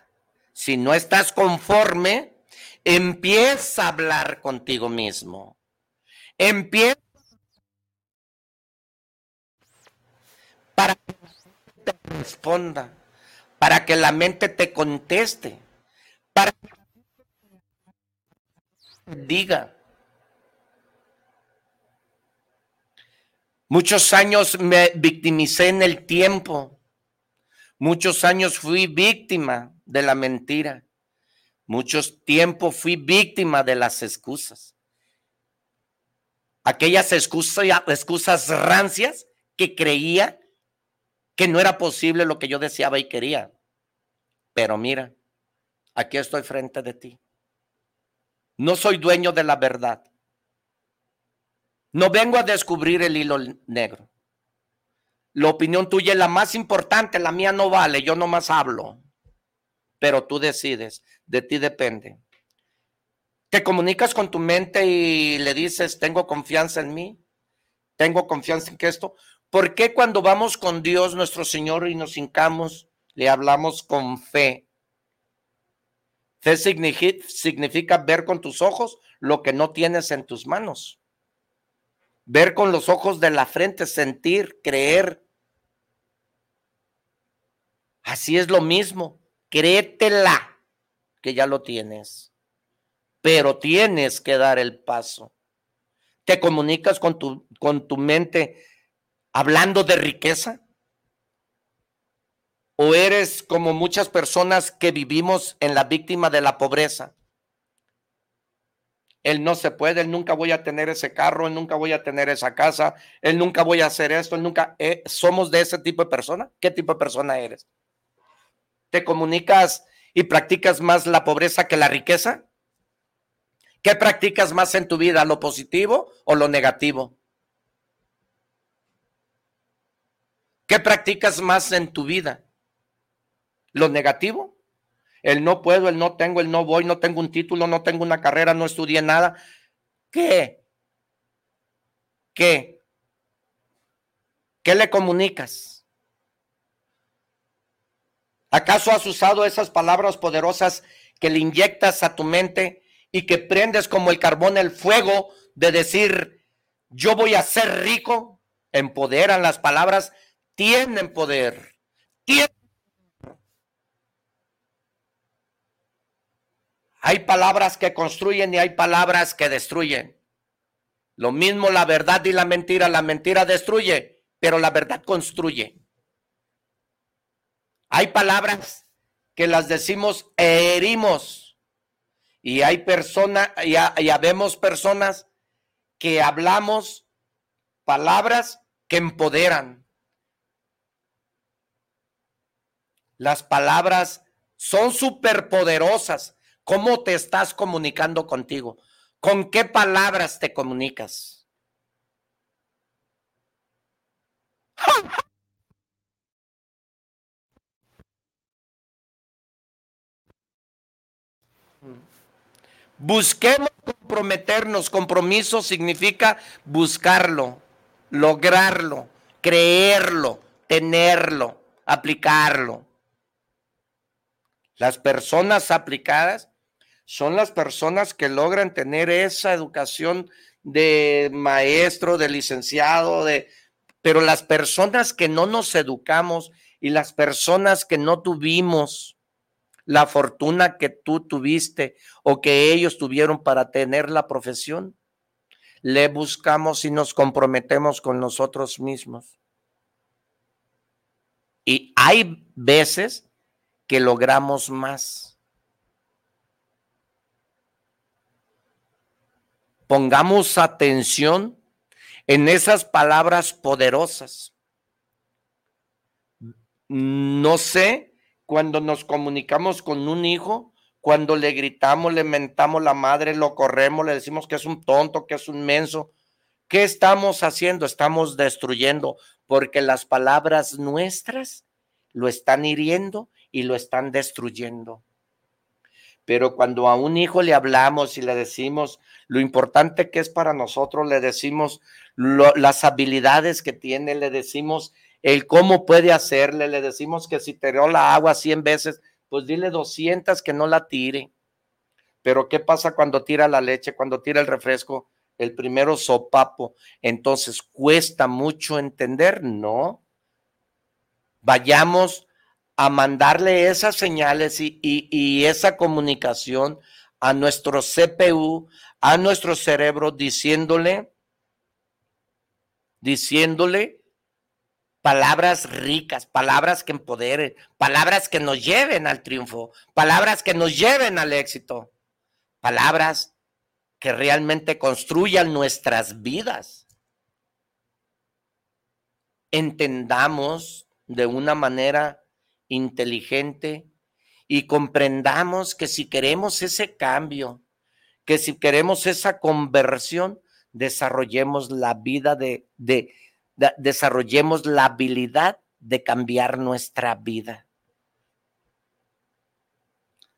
Si no estás conforme, empieza a hablar contigo mismo. Empieza para que te responda, para que la mente te conteste, para que diga. Muchos años me victimicé en el tiempo. Muchos años fui víctima de la mentira. Muchos tiempo fui víctima de las excusas. Aquellas excusas, excusas rancias que creía que no era posible lo que yo deseaba y quería. Pero mira, aquí estoy frente de ti. No soy dueño de la verdad. No vengo a descubrir el hilo negro. La opinión tuya es la más importante, la mía no vale, yo nomás hablo. Pero tú decides, de ti depende. Te comunicas con tu mente y le dices, tengo confianza en mí, tengo confianza en que esto. ¿Por qué cuando vamos con Dios nuestro Señor y nos hincamos, le hablamos con fe? Fe significa ver con tus ojos lo que no tienes en tus manos ver con los ojos de la frente, sentir, creer. Así es lo mismo, créetela que ya lo tienes, pero tienes que dar el paso. ¿Te comunicas con tu, con tu mente hablando de riqueza? ¿O eres como muchas personas que vivimos en la víctima de la pobreza? Él no se puede, él nunca voy a tener ese carro, él nunca voy a tener esa casa, él nunca voy a hacer esto, él nunca, eh, somos de ese tipo de persona. ¿Qué tipo de persona eres? ¿Te comunicas y practicas más la pobreza que la riqueza? ¿Qué practicas más en tu vida, lo positivo o lo negativo? ¿Qué practicas más en tu vida? ¿Lo negativo? El no puedo, el no tengo, el no voy, no tengo un título, no tengo una carrera, no estudié nada. ¿Qué? ¿Qué? ¿Qué le comunicas? ¿Acaso has usado esas palabras poderosas que le inyectas a tu mente y que prendes como el carbón el fuego de decir, yo voy a ser rico? Empoderan las palabras, tienen poder. Tienen Hay palabras que construyen y hay palabras que destruyen. Lo mismo la verdad y la mentira. La mentira destruye, pero la verdad construye. Hay palabras que las decimos herimos. Y hay personas, ya, ya vemos personas que hablamos palabras que empoderan. Las palabras son superpoderosas. ¿Cómo te estás comunicando contigo? ¿Con qué palabras te comunicas? Busquemos comprometernos. Compromiso significa buscarlo, lograrlo, creerlo, tenerlo, aplicarlo. Las personas aplicadas son las personas que logran tener esa educación de maestro, de licenciado, de pero las personas que no nos educamos y las personas que no tuvimos la fortuna que tú tuviste o que ellos tuvieron para tener la profesión, le buscamos y nos comprometemos con nosotros mismos. Y hay veces que logramos más. Pongamos atención en esas palabras poderosas. No sé, cuando nos comunicamos con un hijo, cuando le gritamos, le mentamos la madre, lo corremos, le decimos que es un tonto, que es un menso, ¿qué estamos haciendo? Estamos destruyendo, porque las palabras nuestras lo están hiriendo y lo están destruyendo. Pero cuando a un hijo le hablamos y le decimos lo importante que es para nosotros, le decimos las habilidades que tiene, le decimos el cómo puede hacerle, le decimos que si tiró la agua 100 veces, pues dile 200 que no la tire. Pero ¿qué pasa cuando tira la leche, cuando tira el refresco? El primero sopapo. Entonces, ¿cuesta mucho entender? No. Vayamos a mandarle esas señales y, esa comunicación a nuestro CPU, a nuestro cerebro, diciéndole, diciéndole palabras ricas, palabras que empoderen, palabras que nos lleven al triunfo, palabras que nos lleven al éxito, palabras que realmente construyan nuestras vidas. Entendamos de una manera inteligente y comprendamos que si queremos ese cambio, que si queremos esa conversión, desarrollemos la vida de, de desarrollemos la habilidad de cambiar nuestra vida.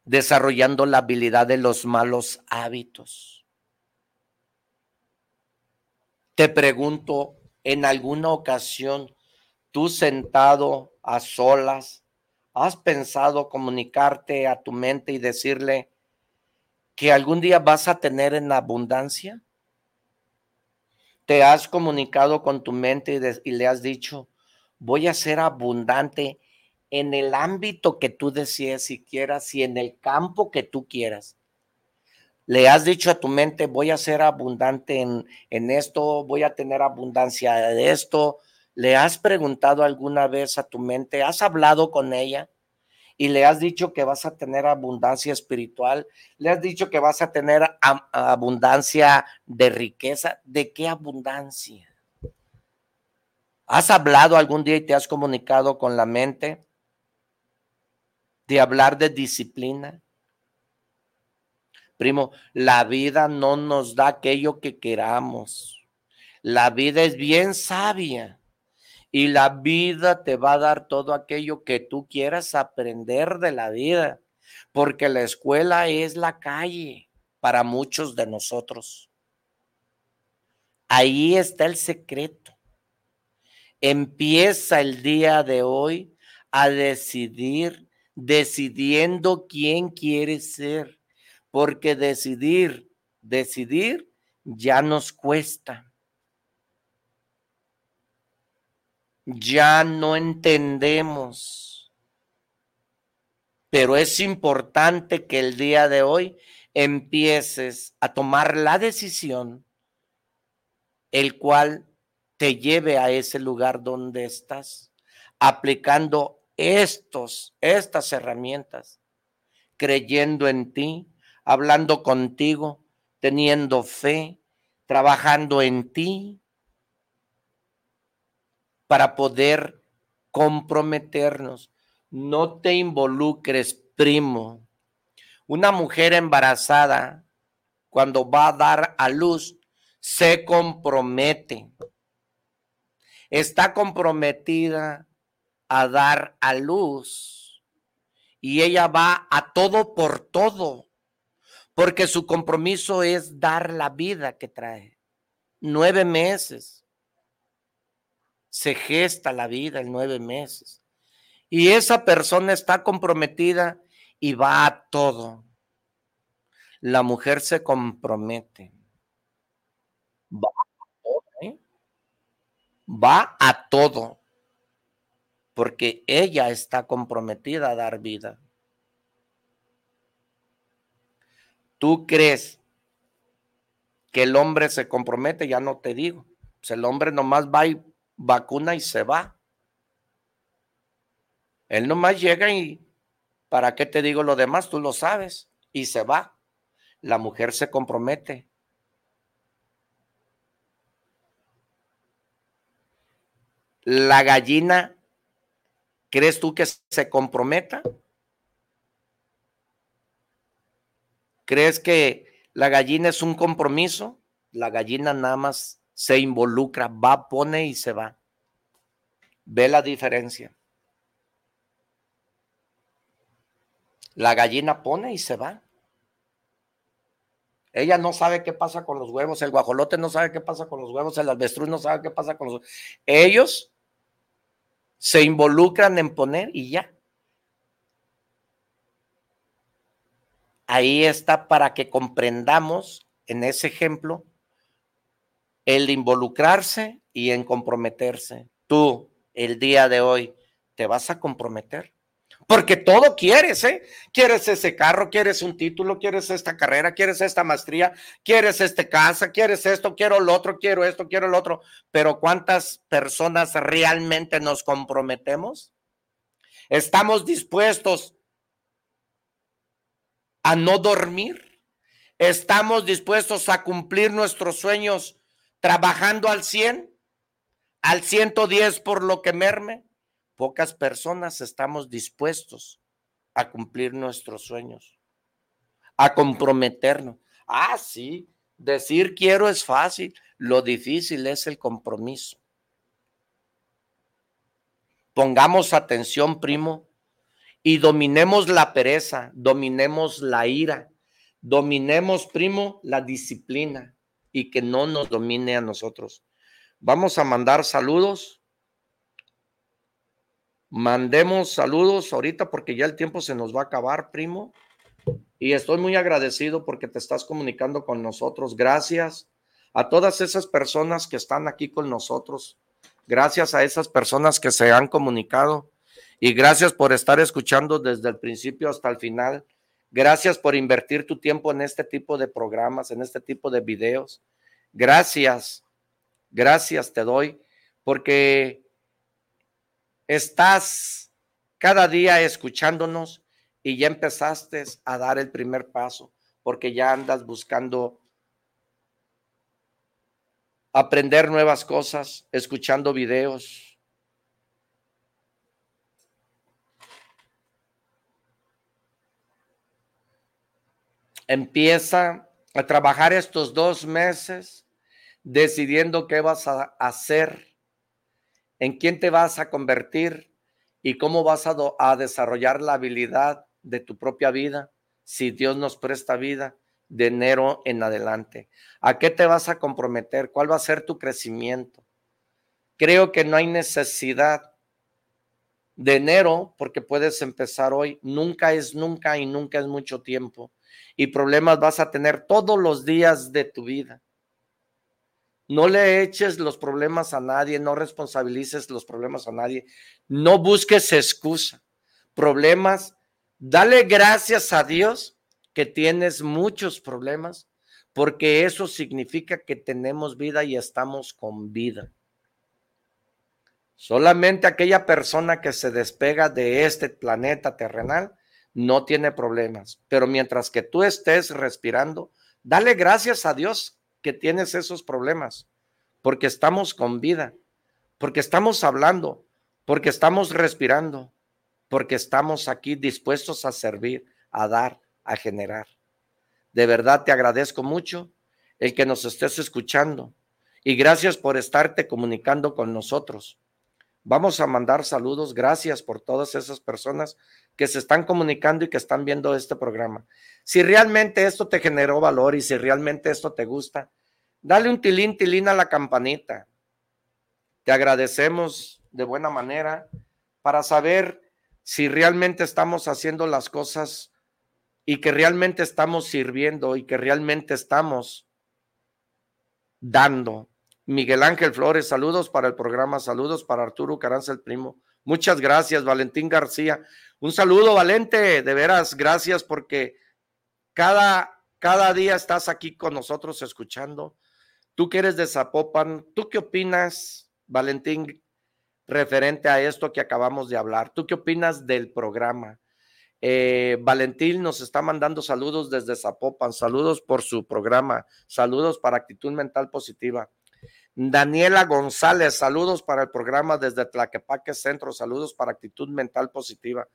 Desarrollando la habilidad de los malos hábitos. Te pregunto, en alguna ocasión, tú sentado a solas, ¿has pensado comunicarte a tu mente y decirle que algún día vas a tener en abundancia? te has comunicado con tu mente y, le has dicho, voy a ser abundante en el ámbito que tú desees y quieras y en el campo que tú quieras. Le has dicho a tu mente, voy a ser abundante en, en esto, voy a tener abundancia de esto. ¿Le has preguntado alguna vez a tu mente? ¿Has hablado con ella? y le has dicho que vas a tener abundancia espiritual, le has dicho que vas a tener abundancia de riqueza, ¿de qué abundancia? ¿Has hablado algún día y te has comunicado con la mente de hablar de disciplina? Primo, la vida no nos da aquello que queramos. La vida es bien sabia y la vida te va a dar todo aquello que tú quieras aprender de la vida. porque la escuela es la calle para muchos de nosotros. Ahí está el secreto. Empieza el día de hoy a decidir, decidiendo quién quiere ser, porque decidir, decidir ya nos cuesta. Ya no entendemos. Pero es importante que el día de hoy empieces a tomar la decisión, el cual te lleve a ese lugar donde estás, aplicando estos, estas herramientas, creyendo en ti, hablando contigo, teniendo fe, trabajando en ti, para poder comprometernos. No te involucres, primo. Una mujer embarazada, cuando va a dar a luz, se compromete. Está comprometida a dar a luz. Y ella va a todo por todo, porque su compromiso es dar la vida que trae. Nueve meses. Se gesta la vida en nueve meses. Y esa persona está comprometida y va a todo. La mujer se compromete. Va a todo, ¿eh? Va a todo. Porque ella está comprometida a dar vida. ¿Tú crees que el hombre se compromete? Ya no te digo. Pues el hombre nomás va y vacuna y se va. Él nomás llega y, ¿para qué te digo lo demás? Tú lo sabes. Y se va. La mujer se compromete. La gallina, ¿crees tú que se comprometa? ¿Crees que la gallina es un compromiso? La gallina nada más se involucra, va, pone y se va. Ve la diferencia. La gallina pone y se va. Ella no sabe qué pasa con los huevos, el guajolote no sabe qué pasa con los huevos, el avestruz no sabe qué pasa con los huevos. Ellos se involucran en poner y ya. Ahí está para que comprendamos en ese ejemplo el involucrarse y en comprometerse. Tú, el día de hoy, te vas a comprometer. Porque todo quieres, ¿eh? Quieres ese carro, quieres un título, quieres esta carrera, quieres esta maestría, quieres esta casa, quieres esto, quiero lo otro, quiero esto, quiero lo otro. Pero ¿cuántas personas realmente nos comprometemos? ¿Estamos dispuestos a no dormir? ¿Estamos dispuestos a cumplir nuestros sueños trabajando al 100, al 110 por lo que merme? Pocas personas estamos dispuestos a cumplir nuestros sueños, a comprometernos. Ah, sí, decir quiero es fácil, lo difícil es el compromiso. Pongamos atención, primo, y dominemos la pereza, dominemos la ira, dominemos, primo, la disciplina y que no nos domine a nosotros. Vamos a mandar saludos Mandemos saludos ahorita porque ya el tiempo se nos va a acabar, primo. Y estoy muy agradecido porque te estás comunicando con nosotros. Gracias a todas esas personas que están aquí con nosotros. Gracias a esas personas que se han comunicado. Y gracias por estar escuchando desde el principio hasta el final. Gracias por invertir tu tiempo en este tipo de programas, en este tipo de videos. Gracias, gracias te doy, porque estás cada día escuchándonos y ya empezaste a dar el primer paso porque ya andas buscando aprender nuevas cosas, escuchando videos. Empieza a trabajar estos dos meses decidiendo qué vas a hacer en quién te vas a convertir y cómo vas a, desarrollar la habilidad de tu propia vida, si Dios nos presta vida, de enero en adelante. ¿A qué te vas a comprometer? ¿Cuál va a ser tu crecimiento? Creo que no hay necesidad de enero porque puedes empezar hoy. Nunca es nunca y nunca es mucho tiempo. Y problemas vas a tener todos los días de tu vida. No le eches los problemas a nadie, no responsabilices los problemas a nadie, no busques excusa. Problemas, dale gracias a Dios que tienes muchos problemas, porque eso significa que tenemos vida y estamos con vida. Solamente aquella persona que se despega de este planeta terrenal no tiene problemas, pero mientras que tú estés respirando, dale gracias a Dios que tienes esos problemas, porque estamos con vida, porque estamos hablando, porque estamos respirando, porque estamos aquí dispuestos a servir, a dar, a generar. De verdad te agradezco mucho el que nos estés escuchando y gracias por estarte comunicando con nosotros. Vamos a mandar saludos, gracias por todas esas personas que se están comunicando y que están viendo este programa. Si realmente esto te generó valor y si realmente esto te gusta, dale un tilín, tilín a la campanita. Te agradecemos de buena manera para saber si realmente estamos haciendo las cosas y que realmente estamos sirviendo y que realmente estamos dando. Miguel Ángel Flores, saludos para el programa, saludos para Arturo Caranza el primo. Muchas gracias, Valentín García. Un saludo, Valente, de veras, gracias porque cada, cada día estás aquí con nosotros escuchando. Tú que eres de Zapopan, ¿tú qué opinas, Valentín, referente a esto que acabamos de hablar? ¿Tú qué opinas del programa? Eh, Valentín nos está mandando saludos desde Zapopan, saludos por su programa, saludos para actitud mental positiva. Daniela González, saludos para el programa desde Tlaquepaque Centro, saludos para actitud mental positiva.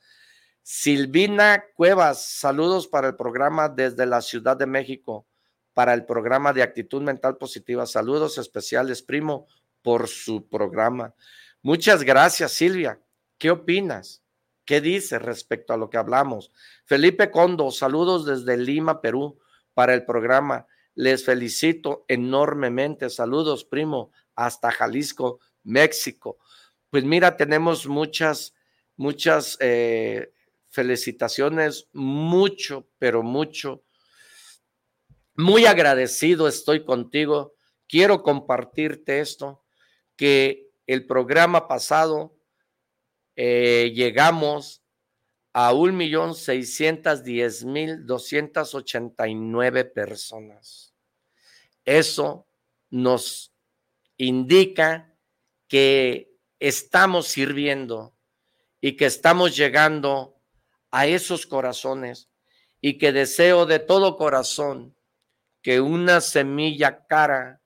Silvina Cuevas, saludos para el programa desde la Ciudad de México, para el programa de actitud mental positiva. Saludos especiales, primo, por su programa. Muchas gracias, Silvia. ¿Qué opinas? ¿Qué dice respecto a lo que hablamos? Felipe Condo, saludos desde Lima, Perú, para el programa. Les felicito enormemente. Saludos, primo, hasta Jalisco, México. Pues mira, tenemos muchas, muchas eh, felicitaciones, mucho, pero mucho. Muy agradecido estoy contigo. Quiero compartirte esto, que el programa pasado eh, llegamos a un millón seiscientos diez mil doscientos ochenta y nueve personas. Eso nos indica que estamos sirviendo y que estamos llegando a esos corazones y que deseo de todo corazón que una semilla cara,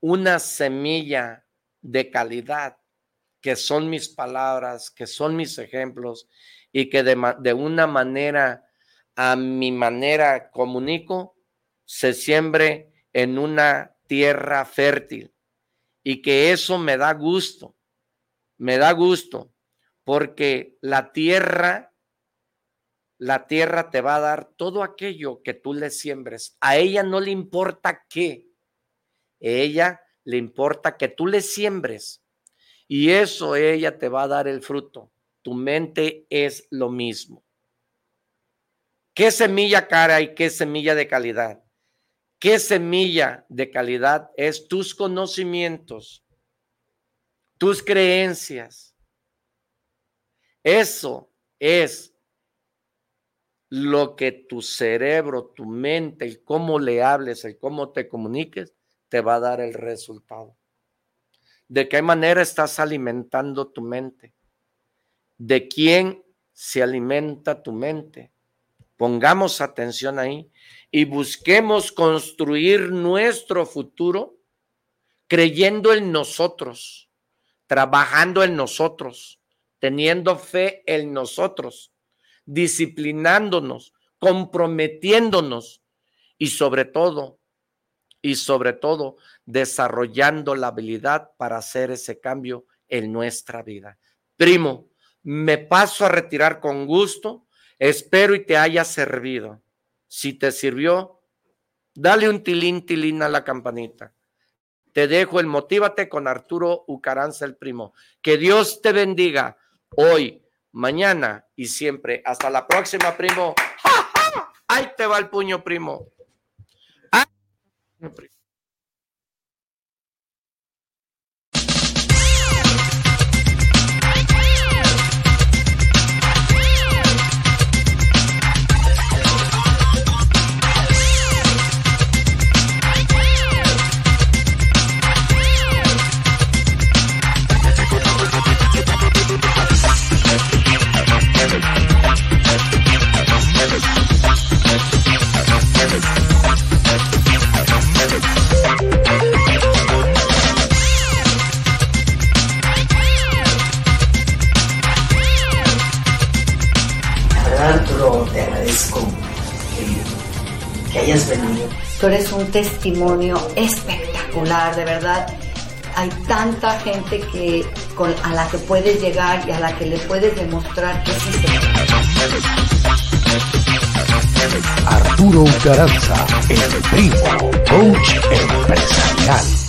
una semilla de calidad, que son mis palabras, que son mis ejemplos y que de, una manera, a mi manera comunico, se siembre en una tierra fértil y que eso me da gusto, me da gusto, porque la tierra, la tierra te va a dar todo aquello que tú le siembres. A ella no le importa qué, a ella le importa que tú le siembres y eso ella te va a dar el fruto. Tu mente es lo mismo. ¿Qué semilla cara y qué semilla de calidad? ¿Qué semilla de calidad es tus conocimientos, tus creencias? Eso es lo que tu cerebro, tu mente, el cómo le hables, el cómo te comuniques, te va a dar el resultado de qué manera estás alimentando tu mente, de quién se alimenta tu mente. Pongamos atención ahí y busquemos construir nuestro futuro creyendo en nosotros, trabajando en nosotros, teniendo fe en nosotros, disciplinándonos, comprometiéndonos y sobre todo, y sobre todo desarrollando la habilidad para hacer ese cambio en nuestra vida. Primo, me paso a retirar con gusto. Espero y te haya servido. Si te sirvió, dale un tilín, tilín a la campanita. Te dejo el Motívate con Arturo Ucaranza, el primo. Que Dios te bendiga hoy, mañana y siempre. Hasta la próxima, primo. Ahí te va el puño, primo. Tú eres un testimonio espectacular, de verdad. Hay tanta gente que a la que puedes llegar y a la que le puedes demostrar que sí Arturo Ucaranza, el primo, coach empresarial.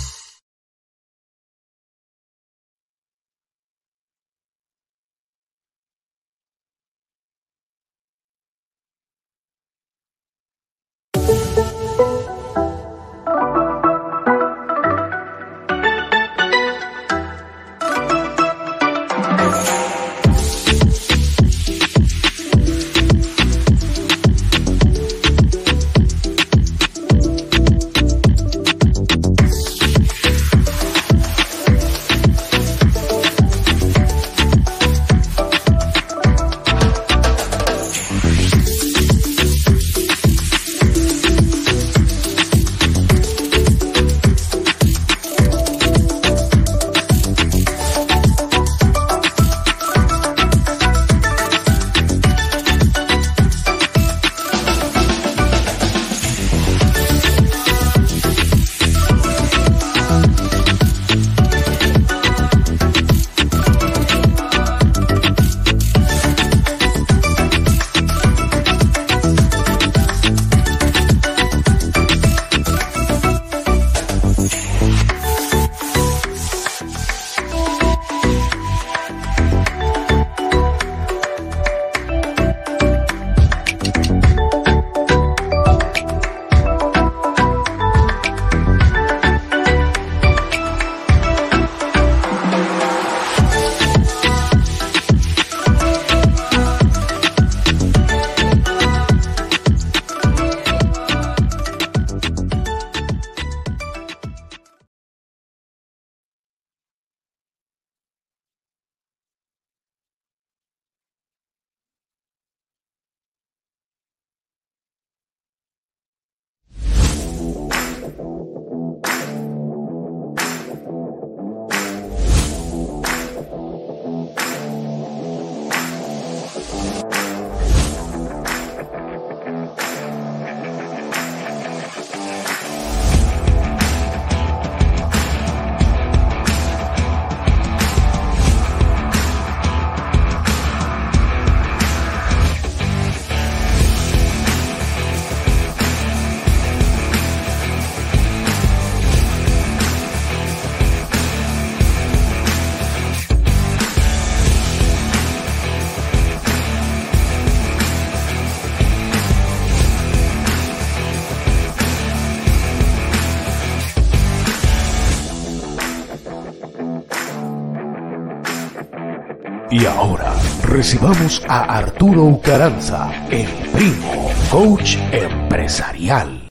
Recibamos a Arturo Ucaranza, el primo, coach empresarial.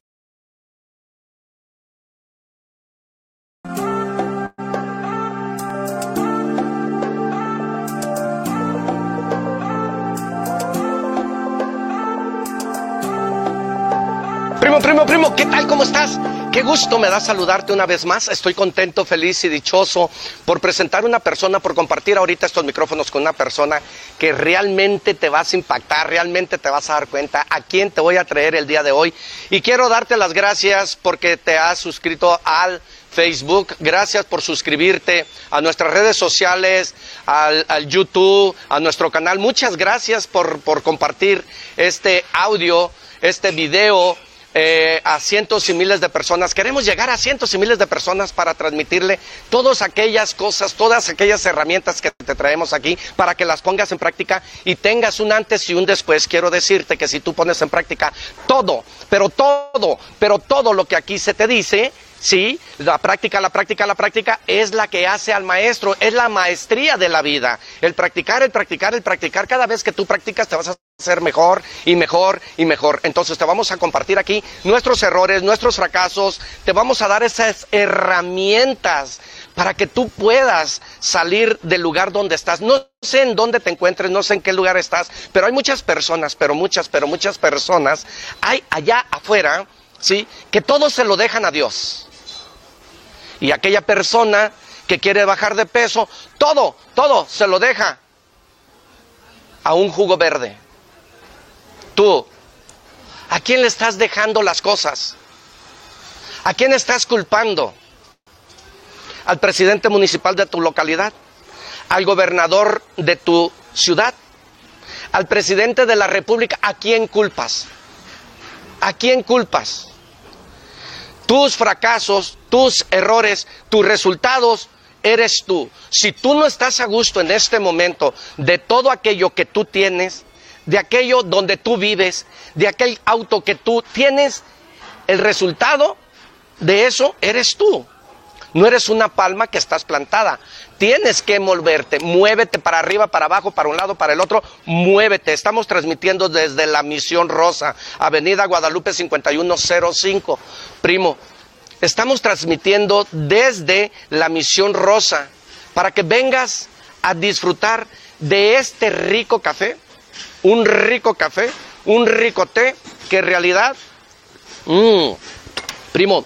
Primo, primo, primo, ¿qué tal? ¿Cómo estás? Qué gusto me da saludarte una vez más. Estoy contento, feliz y dichoso por presentar una persona, por compartir ahorita estos micrófonos con una persona que realmente te vas a impactar, realmente te vas a dar cuenta a quién te voy a traer el día de hoy. Y quiero darte las gracias porque te has suscrito al Facebook. Gracias por suscribirte a nuestras redes sociales, al, al YouTube, a nuestro canal. Muchas gracias por, por compartir este audio, este video eh, a cientos y miles de personas. Queremos llegar a cientos y miles de personas para transmitirle todas aquellas cosas, todas aquellas herramientas que te traemos aquí para que las pongas en práctica y tengas un antes y un después. Quiero decirte que si tú pones en práctica todo, pero todo, pero todo lo que aquí se te dice, Sí, la práctica, la práctica, la práctica es la que hace al maestro, es la maestría de la vida. El practicar, el practicar, el practicar, cada vez que tú practicas te vas a hacer mejor y mejor y mejor. Entonces te vamos a compartir aquí nuestros errores, nuestros fracasos, te vamos a dar esas herramientas para que tú puedas salir del lugar donde estás. No sé en dónde te encuentres, no sé en qué lugar estás, pero hay muchas personas, pero muchas, pero muchas personas hay allá afuera, ¿sí? Que todo se lo dejan a Dios. Y aquella persona que quiere bajar de peso, todo, todo se lo deja a un jugo verde. Tú, ¿a quién le estás dejando las cosas? ¿A quién estás culpando? ¿Al presidente municipal de tu localidad? ¿Al gobernador de tu ciudad? ¿Al presidente de la República? ¿A quién culpas? ¿A quién culpas? Tus fracasos, tus errores, tus resultados, eres tú. Si tú no estás a gusto en este momento de todo aquello que tú tienes, de aquello donde tú vives, de aquel auto que tú tienes, el resultado de eso eres tú. No eres una palma que estás plantada. Tienes que moverte. Muévete para arriba, para abajo, para un lado, para el otro. Muévete. Estamos transmitiendo desde la Misión Rosa, Avenida Guadalupe 5105. Primo, estamos transmitiendo desde la Misión Rosa para que vengas a disfrutar de este rico café. Un rico café, un rico té que en realidad, mmm, primo,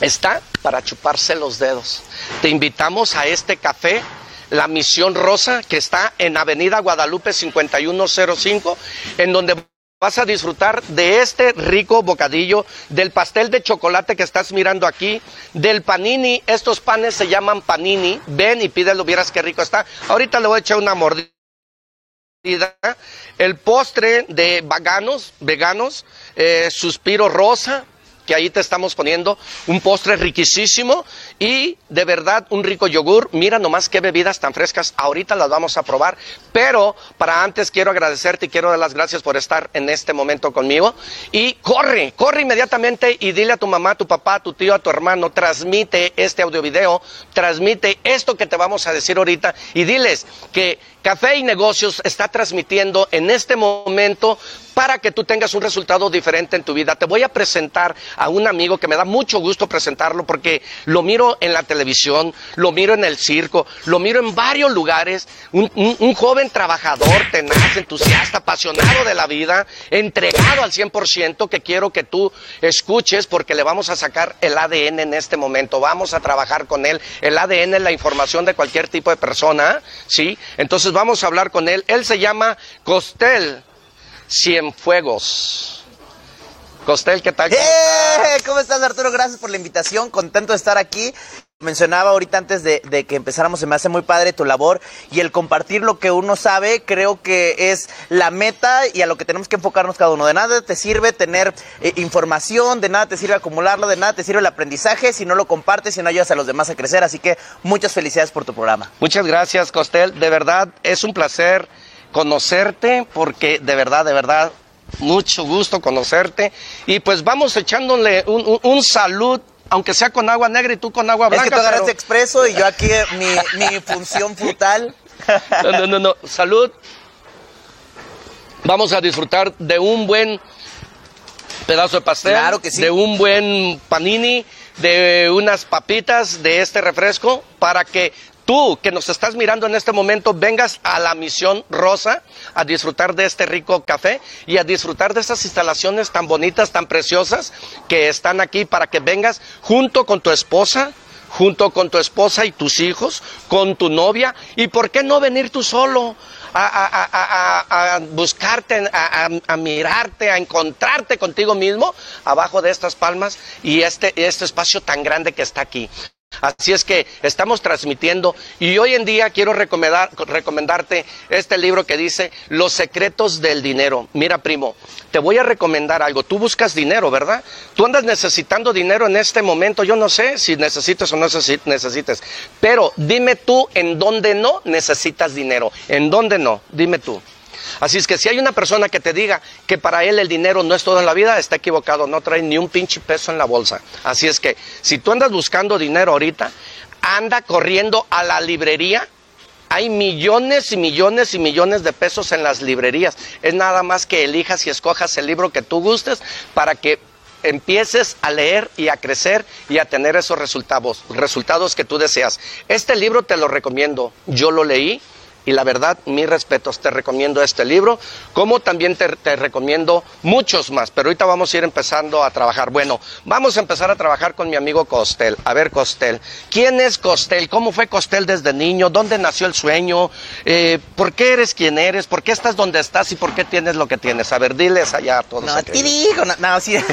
está para chuparse los dedos. Te invitamos a este café, la Misión Rosa, que está en Avenida Guadalupe 5105, en donde vas a disfrutar de este rico bocadillo, del pastel de chocolate que estás mirando aquí, del panini. Estos panes se llaman panini. Ven y pídelo, vieras qué rico está. Ahorita le voy a echar una mordida. El postre de veganos, veganos, eh, suspiro rosa, que ahí te estamos poniendo un postre riquísimo y de verdad un rico yogur. Mira nomás qué bebidas tan frescas. Ahorita las vamos a probar. Pero para antes quiero agradecerte y quiero dar las gracias por estar en este momento conmigo. Y corre, corre inmediatamente y dile a tu mamá, a tu papá, a tu tío, a tu hermano, transmite este audio video, transmite esto que te vamos a decir ahorita y diles que Café y Negocios está transmitiendo en este momento para que tú tengas un resultado diferente en tu vida. Te voy a presentar a un amigo que me da mucho gusto presentarlo porque lo miro en la televisión, lo miro en el circo, lo miro en varios lugares. Un, joven trabajador, tenaz, entusiasta, apasionado de la vida, entregado al 100% que quiero que tú escuches porque le vamos a sacar el ADN en este momento. Vamos a trabajar con él. El ADN es la información de cualquier tipo de persona, ¿sí? Entonces vamos a hablar con él. Él se llama Costel Cienfuegos. Costel, ¿qué tal? ¿Cómo, ¡Eh! ¿Cómo estás, Arturo? Gracias por la invitación. Contento de estar aquí. Mencionaba ahorita antes de, de, que empezáramos, se me hace muy padre tu labor y el compartir lo que uno sabe, creo que es la meta y a lo que tenemos que enfocarnos cada uno. De nada te sirve tener eh, información, de nada te sirve acumularlo, de nada te sirve el aprendizaje si no lo compartes, si no ayudas a los demás a crecer. Así que muchas felicidades por tu programa. Muchas gracias, Costel. De verdad, es un placer conocerte porque de verdad, de verdad, mucho gusto conocerte. Y pues vamos echándole un, un, un, salud, aunque sea con agua negra y tú con agua blanca. Es que tú agarraste pero... expreso y yo aquí mi, mi función frutal. No, no, no, no, salud. Vamos a disfrutar de un buen pedazo de pastel, claro que sí. de un buen panini, de unas papitas, de este refresco, para que tú que nos estás mirando en este momento vengas a la misión rosa a disfrutar de este rico café y a disfrutar de estas instalaciones tan bonitas, tan preciosas que están aquí para que vengas junto con tu esposa, junto con tu esposa y tus hijos, con tu novia y por qué no venir tú solo a, a- a- a- buscarte, a mirarte, a encontrarte contigo mismo abajo de estas palmas y este, este espacio tan grande que está aquí. Así es que estamos transmitiendo y hoy en día quiero recomendar, recomendarte este libro que dice Los secretos del dinero. Mira, primo, te voy a recomendar algo. Tú buscas dinero, ¿verdad? Tú andas necesitando dinero en este momento. Yo no sé si necesites o no necesi- necesites, pero dime tú en dónde no necesitas dinero. ¿En dónde no? Dime tú. Así es que si hay una persona que te diga que para él el dinero no es todo en la vida, está equivocado, no trae ni un pinche peso en la bolsa. Así es que si tú andas buscando dinero ahorita, anda corriendo a la librería. Hay millones y millones y millones de pesos en las librerías. Es nada más que elijas y escojas el libro que tú gustes para que empieces a leer y a crecer y a tener esos resultados, resultados que tú deseas. Este libro te lo recomiendo. Yo lo leí y la verdad, mis respetos, te recomiendo este libro, como también te, te recomiendo muchos más, pero ahorita vamos a ir empezando a trabajar. Bueno, vamos a empezar a trabajar con mi amigo Costel. A ver, Costel, ¿quién es Costel? ¿Cómo fue Costel desde niño? ¿Dónde nació el sueño? Eh, ¿Por qué eres quien eres? ¿Por qué estás donde estás y por qué tienes lo que tienes? A ver, diles allá a todos. No, te digo, no, no, sí.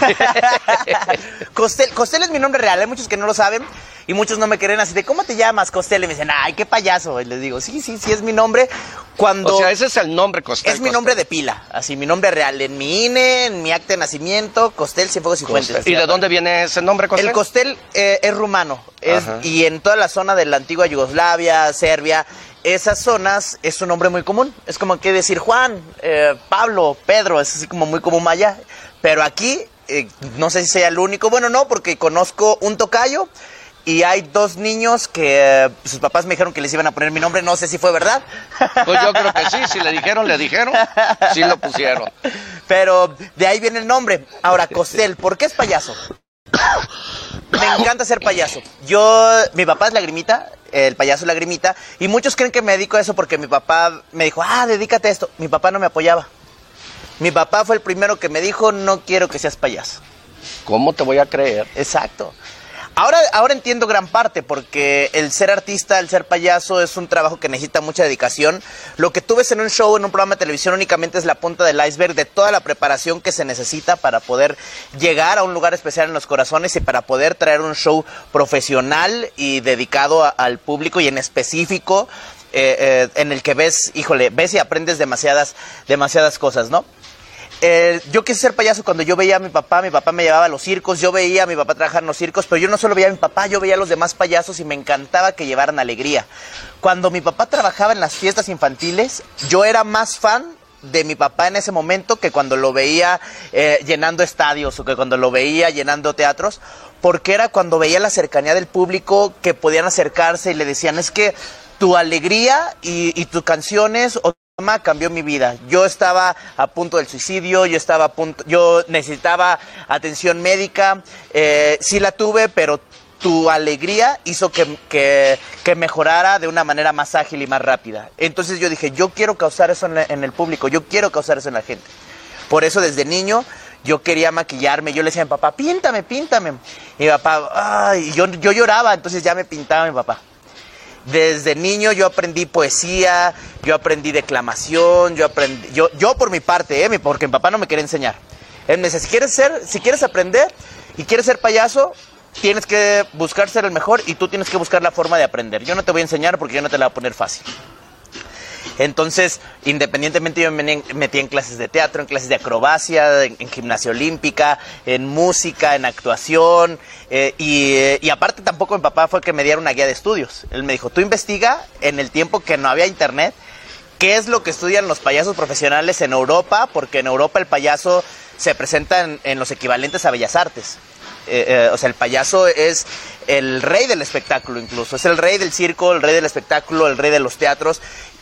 Costel, Costel es mi nombre real, hay muchos que no lo saben y muchos no me creen así de, ¿cómo te llamas, Costel? Y me dicen, ay, qué payaso. Y les digo, sí, sí, sí es mi nombre. Cuando... O sea, ese es el nombre, Costel. Es mi nombre de pila, así, mi nombre real. En mi INE, en mi acta de nacimiento, Costel Cienfuegos y Fuentes. Costel. ¿Y de dónde viene ese nombre, Costel? El Costel eh, es rumano. es- y en toda la zona de la antigua Yugoslavia, Serbia, esas zonas es un nombre muy común. Es como que decir Juan, eh, Pablo, Pedro, es así como muy común allá. Pero aquí, eh, no sé si sea el único. Bueno, no, porque conozco un tocayo. Y hay dos niños que eh, sus papás me dijeron que les iban a poner mi nombre, no sé si fue verdad. Pues yo creo que sí, si le dijeron, le dijeron, sí lo pusieron. Pero de ahí viene el nombre. Ahora, Costel, ¿por qué es payaso? Me encanta ser payaso. Yo, mi papá es lagrimita, el payaso lagrimita, y muchos creen que me dedico a eso porque mi papá me dijo, ah, dedícate a esto. Mi papá no me apoyaba. Mi papá fue el primero que me dijo, no quiero que seas payaso. ¿Cómo te voy a creer? Exacto. Ahora, ahora entiendo gran parte, porque el ser artista, el ser payaso es un trabajo que necesita mucha dedicación. Lo que tú ves en un show, en un programa de televisión, únicamente es la punta del iceberg de toda la preparación que se necesita para poder llegar a un lugar especial en los corazones y para poder traer un show profesional y dedicado a- al público y en específico eh, eh, en el que ves, híjole, ves y aprendes demasiadas, demasiadas cosas, ¿no? Eh, yo quise ser payaso cuando yo veía a mi papá, mi papá me llevaba a los circos, yo veía a mi papá trabajar en los circos, pero yo no solo veía a mi papá, yo veía a los demás payasos y me encantaba que llevaran alegría. Cuando mi papá trabajaba en las fiestas infantiles, yo era más fan de mi papá en ese momento que cuando lo veía eh, llenando estadios o que cuando lo veía llenando teatros, porque era cuando veía la cercanía del público que podían acercarse y le decían, es que tu alegría y, tus canciones Cambió mi vida. Yo estaba a punto del suicidio, yo estaba a punto, yo necesitaba atención médica, eh, sí la tuve, pero tu alegría hizo que, que- que mejorara de una manera más ágil y más rápida. Entonces yo dije, yo quiero causar eso en, el público, yo quiero causar eso en la gente. Por eso desde niño yo quería maquillarme, yo le decía a mi papá, píntame, píntame. Y mi papá, ay, yo, yo lloraba, entonces ya me pintaba mi papá. Desde niño yo aprendí poesía, yo aprendí declamación, yo aprendí, yo, yo por mi parte, ¿eh? Porque mi papá no me quería enseñar. Él me decía, si quieres ser, si quieres aprender y quieres ser payaso, tienes que buscar ser el mejor y tú tienes que buscar la forma de aprender. Yo no te voy a enseñar porque yo no te la voy a poner fácil. Entonces, independientemente yo me me metí en clases de teatro, en clases de acrobacia, en, gimnasia olímpica, en música, en actuación, eh, y, eh, y aparte tampoco mi papá fue el que me diera una guía de estudios. Él me dijo, tú investiga en el tiempo que no había internet, qué es lo que estudian los payasos profesionales en Europa, porque en Europa el payaso se presenta en, los equivalentes a Bellas Artes. Eh, o sea, el payaso es el rey del espectáculo incluso, es el rey del circo, el rey del espectáculo, el rey de los teatros.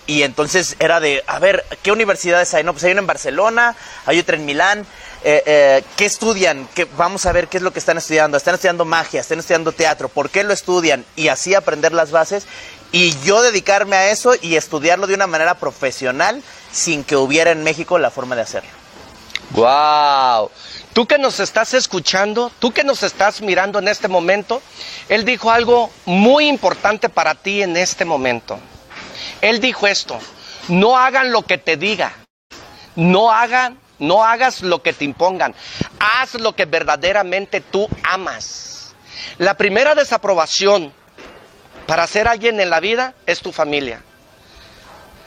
Y entonces era de, a ver, ¿qué universidades hay? No, pues hay una en Barcelona, hay otra en Milán. Eh, eh, ¿Qué estudian? ¿Qué, vamos a ver qué es lo que están estudiando. Están estudiando magia, están estudiando teatro. ¿Por qué lo estudian? Y así aprender las bases. Y yo dedicarme a eso y estudiarlo de una manera profesional sin que hubiera en México la forma de hacerlo. ¡Wow! Tú que nos estás escuchando, tú que nos estás mirando en este momento, él dijo algo muy importante para ti en este momento. Él dijo esto, No hagan lo que te diga. No hagan, no hagas lo que te impongan. Haz lo que verdaderamente tú amas. La primera desaprobación para ser alguien en la vida es tu familia.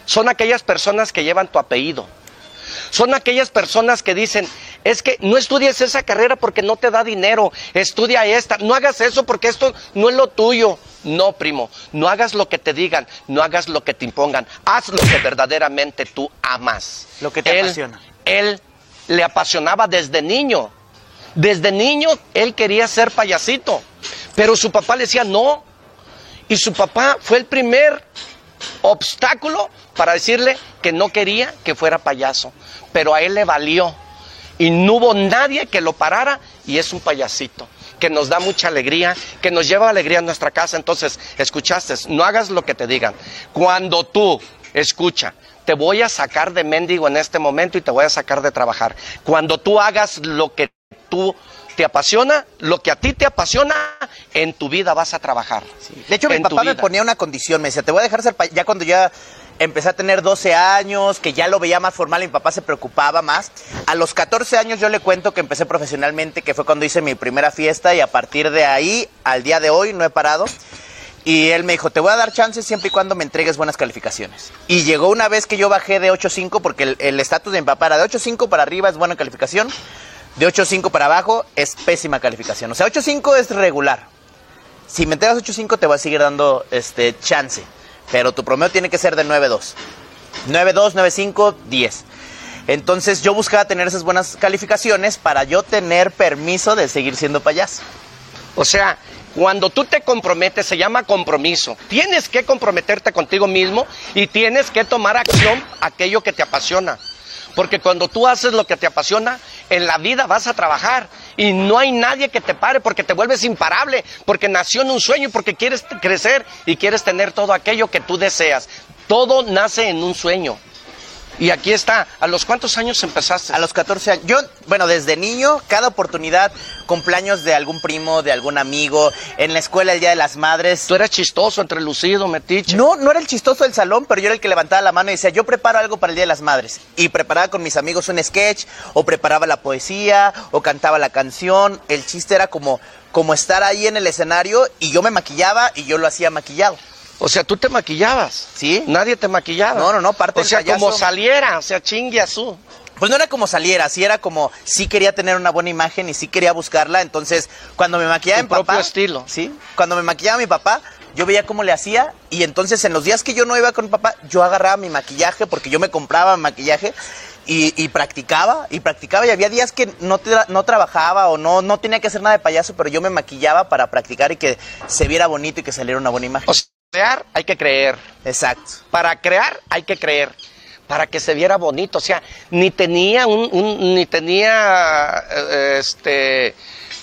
Son aquellas personas que llevan tu apellido. Son aquellas personas que dicen, es que no estudies esa carrera porque no te da dinero, estudia esta, no hagas eso porque esto no es lo tuyo. No, primo, no hagas lo que te digan, no hagas lo que te impongan, haz lo que verdaderamente tú amas. Lo que te Él- apasiona. Él le apasionaba desde niño. Desde niño él quería ser payasito, pero su papá le decía no. Y su papá fue el primer obstáculo para decirle que no quería que fuera payaso. Pero a él le valió. Y no hubo nadie que lo parara y es un payasito que nos da mucha alegría, que nos lleva alegría a nuestra casa. Entonces, escuchaste, no hagas lo que te digan. Cuando tú, escucha, te voy a sacar de mendigo en este momento y te voy a sacar de trabajar. Cuando tú hagas lo que tú te apasiona, lo que a ti te apasiona, en tu vida vas a trabajar. De hecho, mi En papá me ponía una condición, me decía, te voy a dejar ser. Ya cuando ya empecé a tener 12 años, que ya lo veía más formal, y mi papá se preocupaba más. A los 14 años yo le cuento que empecé profesionalmente, que fue cuando hice mi primera fiesta, y a partir de ahí, al día de hoy, no he parado. Y él me dijo, te voy a dar chances siempre y cuando me entregues buenas calificaciones. Y llegó una vez que yo bajé de 8.5, porque el- estatus de mi papá era de 8.5 para arriba es buena calificación, de 8.5 para abajo es pésima calificación. O sea, 8.5 es regular. Si me entregas 8.5 te voy a seguir dando este chance. Pero tu promedio tiene que ser de 9.2. 9.2, 9.5, 10. Entonces yo buscaba tener esas buenas calificaciones para yo tener permiso de seguir siendo payaso. O sea, cuando tú te comprometes, se llama compromiso. Tienes que comprometerte contigo mismo y tienes que tomar acción aquello que te apasiona. Porque cuando tú haces lo que te apasiona, en la vida vas a trabajar y no hay nadie que te pare porque te vuelves imparable, porque nació en un sueño, porque quieres crecer y quieres tener todo aquello que tú deseas. Todo nace en un sueño. Y aquí está. ¿A los cuántos años empezaste? A los 14 años. Yo, bueno, desde niño, cada oportunidad, cumpleaños de algún primo, de algún amigo, en la escuela el Día de las Madres. Tú eras chistoso, entrelucido, metiche. No, no era el chistoso del salón, pero yo era el que levantaba la mano y decía, yo preparo algo para el Día de las Madres. Y preparaba con mis amigos un sketch, o preparaba la poesía, o cantaba la canción. El chiste era como, como estar ahí en el escenario y yo me maquillaba y yo lo hacía maquillado. O sea, tú te maquillabas. ¿Sí? Nadie te maquillaba. No, no, no, parte O sea, como saliera, o sea, chingue a su. Pues no era como saliera, sí era como, sí quería tener una buena imagen y sí quería buscarla. Entonces, cuando me maquillaba mi papá. propio estilo. Sí, cuando me maquillaba mi papá, yo veía cómo le hacía. Y entonces, en los días que yo no iba con mi papá, yo agarraba mi maquillaje porque yo me compraba maquillaje. Y, y practicaba, y practicaba, y había días que no, tra- no trabajaba o no, no tenía que hacer nada de payaso, pero yo me maquillaba para practicar y que se viera bonito y que saliera una buena imagen. O sea, crear hay que creer. Exacto. Para crear hay que creer. Para que se viera bonito. O sea, ni tenía un, un- ni tenía eh, este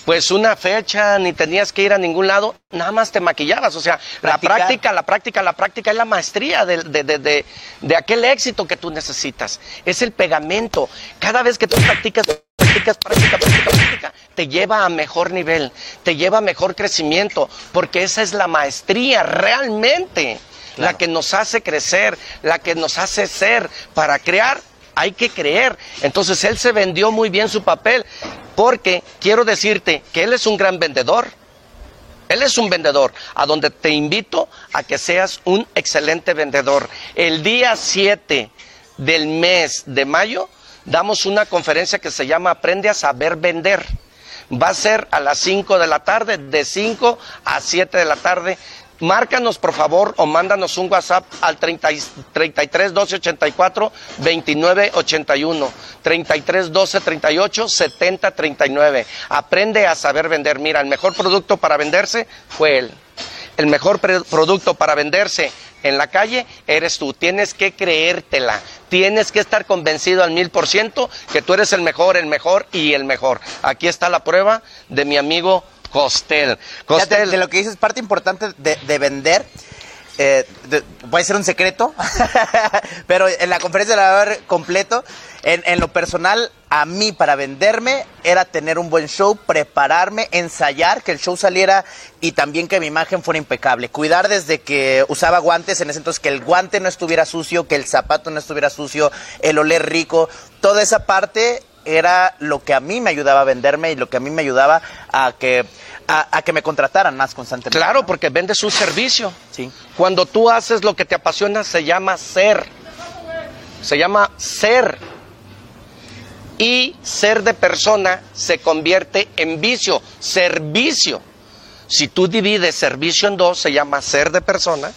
pues una fecha, ni tenías que ir a ningún lado, nada más te maquillabas. O sea, la práctica, la práctica, la práctica es la maestría de- de- de- de aquel éxito que tú necesitas. Es el pegamento. Cada vez que tú practicas, practicas, práctica, práctica, práctica, te lleva a mejor nivel, te lleva a mejor crecimiento, porque esa es la maestría realmente, la que nos hace crecer, la que nos hace ser. Para crear hay que creer. Entonces él se vendió muy bien su papel, porque quiero decirte que él es un gran vendedor. Él es un vendedor, a donde te invito a que seas un excelente vendedor. El día 7 del mes de mayo damos una conferencia que se llama Aprende a saber vender. Va a ser a las 5 de la tarde, de 5 a 7 de la tarde. Márcanos por favor o mándanos un WhatsApp al 30 y- 33 12 84 29 81 33 12 38 70 39. Aprende a saber vender. Mira, el mejor producto para venderse fue él. El mejor producto para venderse en la calle eres tú. Tienes que creértela. Tienes que estar convencido al mil por ciento que tú eres el mejor, el mejor y el mejor. Aquí está la prueba de mi amigo Costel. Costel. de lo que dices, parte importante de, de vender eh, de- puede ser un secreto, pero en la conferencia la va a ver completo. En, en lo personal, a mí para venderme era tener un buen show, prepararme, ensayar, que el show saliera y también que mi imagen fuera impecable. Cuidar desde que usaba guantes, en ese entonces que el guante no estuviera sucio, que el zapato no estuviera sucio, el oler rico, toda esa parte era lo que a mí me ayudaba a venderme y lo que a mí me ayudaba a que, a, a que me contrataran más constantemente. Claro, porque vendes un servicio. Sí. Cuando tú haces lo que te apasiona, se llama ser. Se llama ser. Y ser de persona se convierte en vicio, servicio. Si tú divides servicio en dos, se llama ser de persona.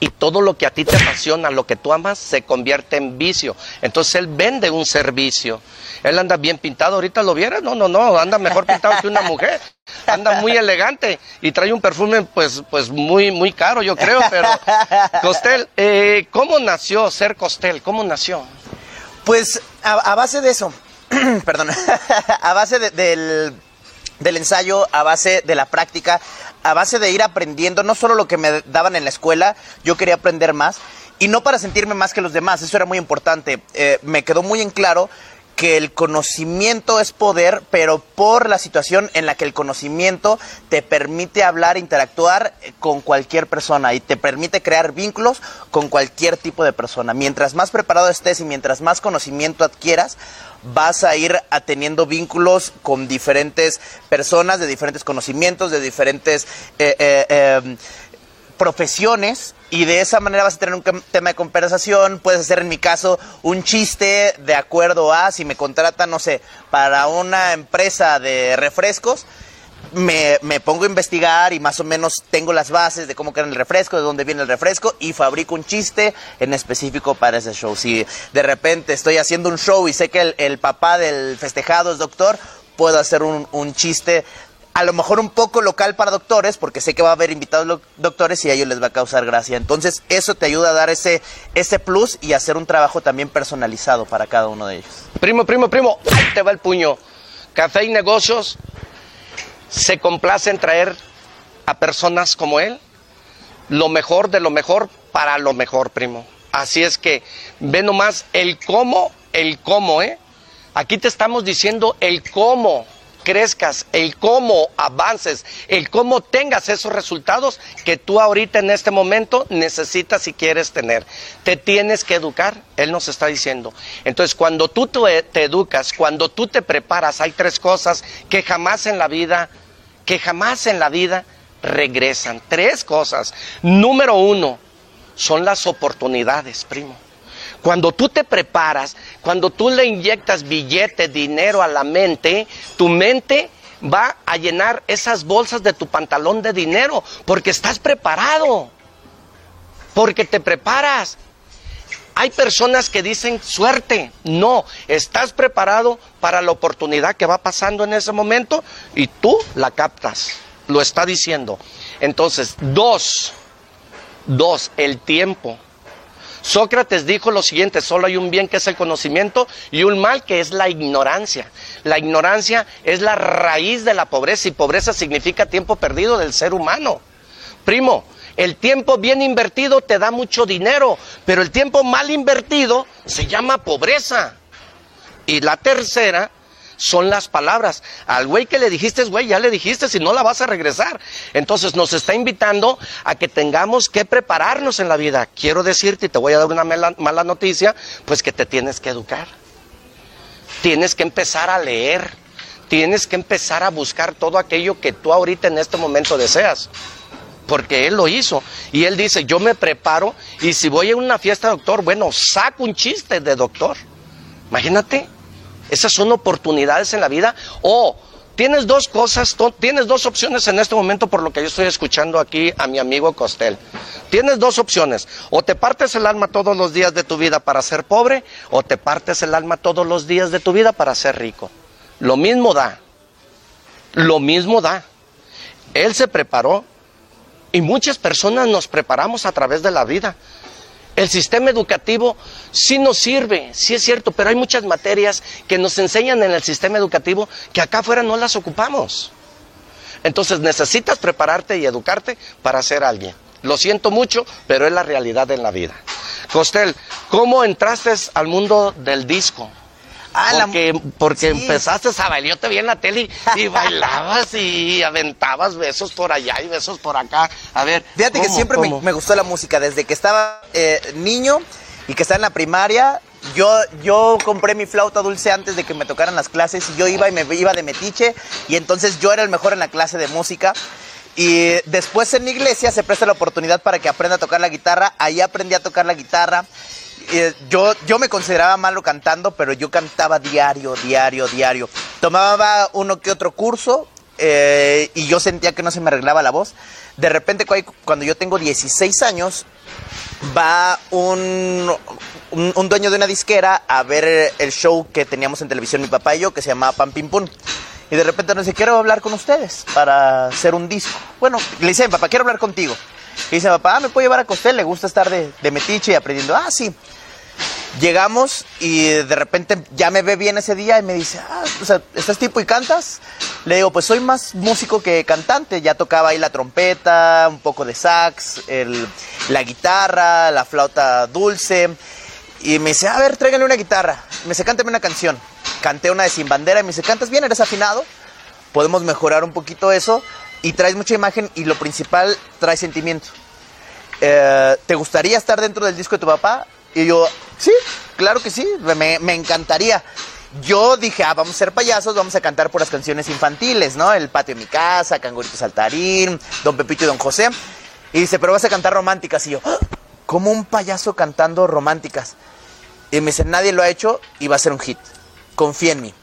Y todo lo que a ti te apasiona, lo que tú amas, se convierte en vicio. Entonces él vende un servicio. Él anda bien pintado, ahorita lo vieras, no, no, no, anda mejor pintado que una mujer. Anda muy elegante y trae un perfume pues, pues muy, muy caro, yo creo, pero Costel, eh, ¿cómo nació ser Costel? ¿Cómo nació? Pues a, base de eso, perdón, a base de- del, del ensayo, a base de la práctica, a base de ir aprendiendo, no solo lo que me daban en la escuela, yo quería aprender más, y no para sentirme más que los demás, eso era muy importante. Eh, me quedó muy en claro que el conocimiento es poder, pero por la situación en la que el conocimiento te permite hablar, interactuar eh, con cualquier persona y te permite crear vínculos con cualquier tipo de persona. Mientras más preparado estés y mientras más conocimiento adquieras, vas a ir teniendo vínculos con diferentes personas de diferentes conocimientos, de diferentes eh, eh, eh, profesiones y de esa manera vas a tener un tema de conversación, puedes hacer en mi caso un chiste de acuerdo a si me contratan, no sé, para una empresa de refrescos, me, me pongo a investigar y más o menos tengo las bases de cómo queda el refresco, de dónde viene el refresco y fabrico un chiste en específico para ese show. Si de repente estoy haciendo un show y sé que el, el papá del festejado es doctor, puedo hacer un, un chiste a lo mejor un poco local para doctores, porque sé que va a haber invitados doctores y a ellos les va a causar gracia. Entonces, eso te ayuda a dar ese, ese plus y hacer un trabajo también personalizado para cada uno de ellos. Primo, primo, primo, te va el puño. Café y negocios se complace en traer a personas como él lo mejor de lo mejor para lo mejor, primo. Así es que ve nomás el cómo, el cómo, ¿eh? Aquí te estamos diciendo el cómo crezcas, el cómo avances, el cómo tengas esos resultados que tú ahorita en este momento necesitas y quieres tener. Te tienes que educar, él nos está diciendo. Entonces, cuando tú te, educas, cuando tú te preparas, hay tres cosas que jamás en la vida, que jamás en la vida regresan. Tres cosas. Número uno, son las oportunidades, primo. Cuando tú te preparas, cuando tú le inyectas billete, dinero a la mente, tu mente va a llenar esas bolsas de tu pantalón de dinero, porque estás preparado, porque te preparas. Hay personas que dicen suerte, no, estás preparado para la oportunidad que va pasando en ese momento y tú la captas, lo está diciendo. Entonces, dos, dos, el tiempo. Sócrates dijo lo siguiente, solo hay un bien que es el conocimiento y un mal que es la ignorancia. La ignorancia es la raíz de la pobreza y pobreza significa tiempo perdido del ser humano. Primo, el tiempo bien invertido te da mucho dinero, pero el tiempo mal invertido se llama pobreza. Y la tercera son las palabras. Al güey que le dijiste, güey, ya le dijiste, si no la vas a regresar. Entonces nos está invitando a que tengamos que prepararnos en la vida. Quiero decirte, y te voy a dar una mala, noticia, pues que te tienes que educar. Tienes que empezar a leer. Tienes que empezar a buscar todo aquello que tú ahorita en este momento deseas. Porque él lo hizo. Y él dice, yo me preparo y si voy a una fiesta doctor, bueno, saco un chiste de doctor. Imagínate, esas son oportunidades en la vida. O tienes dos cosas, tienes dos opciones en este momento por lo que yo estoy escuchando aquí a mi amigo Costel. Tienes dos opciones. O te partes el alma todos los días de tu vida para ser pobre, o te partes el alma todos los días de tu vida para ser rico. Lo mismo da. Lo mismo da. Él se preparó y muchas personas nos preparamos a través de la vida. El sistema educativo sí nos sirve, sí es cierto, pero hay muchas materias que nos enseñan en el sistema educativo que acá afuera no las ocupamos. Entonces necesitas prepararte y educarte para ser alguien. Lo siento mucho, pero es la realidad en la vida. Costel, ¿cómo entraste al mundo del disco? Ah, la- porque Sí. empezaste a bailar, yo te vi en la tele y, y bailabas y aventabas besos por allá y besos por acá. A ver, Fíjate que ¿cómo, siempre me, gustó la música, desde que estaba eh, niño y que estaba en la primaria. Yo, yo compré mi flauta dulce antes de que me tocaran las clases y yo iba y me iba de metiche y entonces yo era el mejor en la clase de música. Y después en la iglesia se presta la oportunidad para que aprenda a tocar la guitarra. Ahí aprendí a tocar la guitarra. Eh, yo, yo me consideraba malo cantando, pero yo cantaba diario, diario, diario. Tomaba uno que otro curso eh, y yo sentía que no se me arreglaba la voz. De repente, cu- cuando yo tengo 16 años, va un, un, un dueño de una disquera a ver el show que teníamos en televisión mi papá y yo, que se llamaba Pam Pim Pum. Y de repente nos dice, quiero hablar con ustedes para hacer un disco. Bueno, le dice papá, quiero hablar contigo. Y dice, papá, ¿me puede llevar a Costel? Le gusta estar de, de metiche y aprendiendo. Ah, sí. Llegamos y de repente ya me ve bien ese día y me dice, ah, o sea, ¿estás tipo y cantas? Le digo, pues soy más músico que cantante. Ya tocaba ahí la trompeta, un poco de sax, el- la guitarra, la flauta dulce. Y me dice, a ver, tráiganle una guitarra. Me dice, cántame una canción. Canté una de Sin Bandera y me dice, ¿cantas bien? ¿Eres afinado? Podemos mejorar un poquito eso. Y traes mucha imagen y lo principal, trae sentimiento. Eh, ¿te gustaría estar dentro del disco de tu papá? Y yo, sí, claro que sí, me, me encantaría. Yo dije, ah, vamos a ser payasos, vamos a cantar por las canciones infantiles, ¿no? El patio de mi casa, Cangurito Saltarín, Don Pepito y Don José. Y dice, pero vas a cantar románticas. Y yo, "Ah, ¿cómo un payaso cantando románticas? Y me dice, nadie lo ha hecho y va a ser un hit. Confía en mí.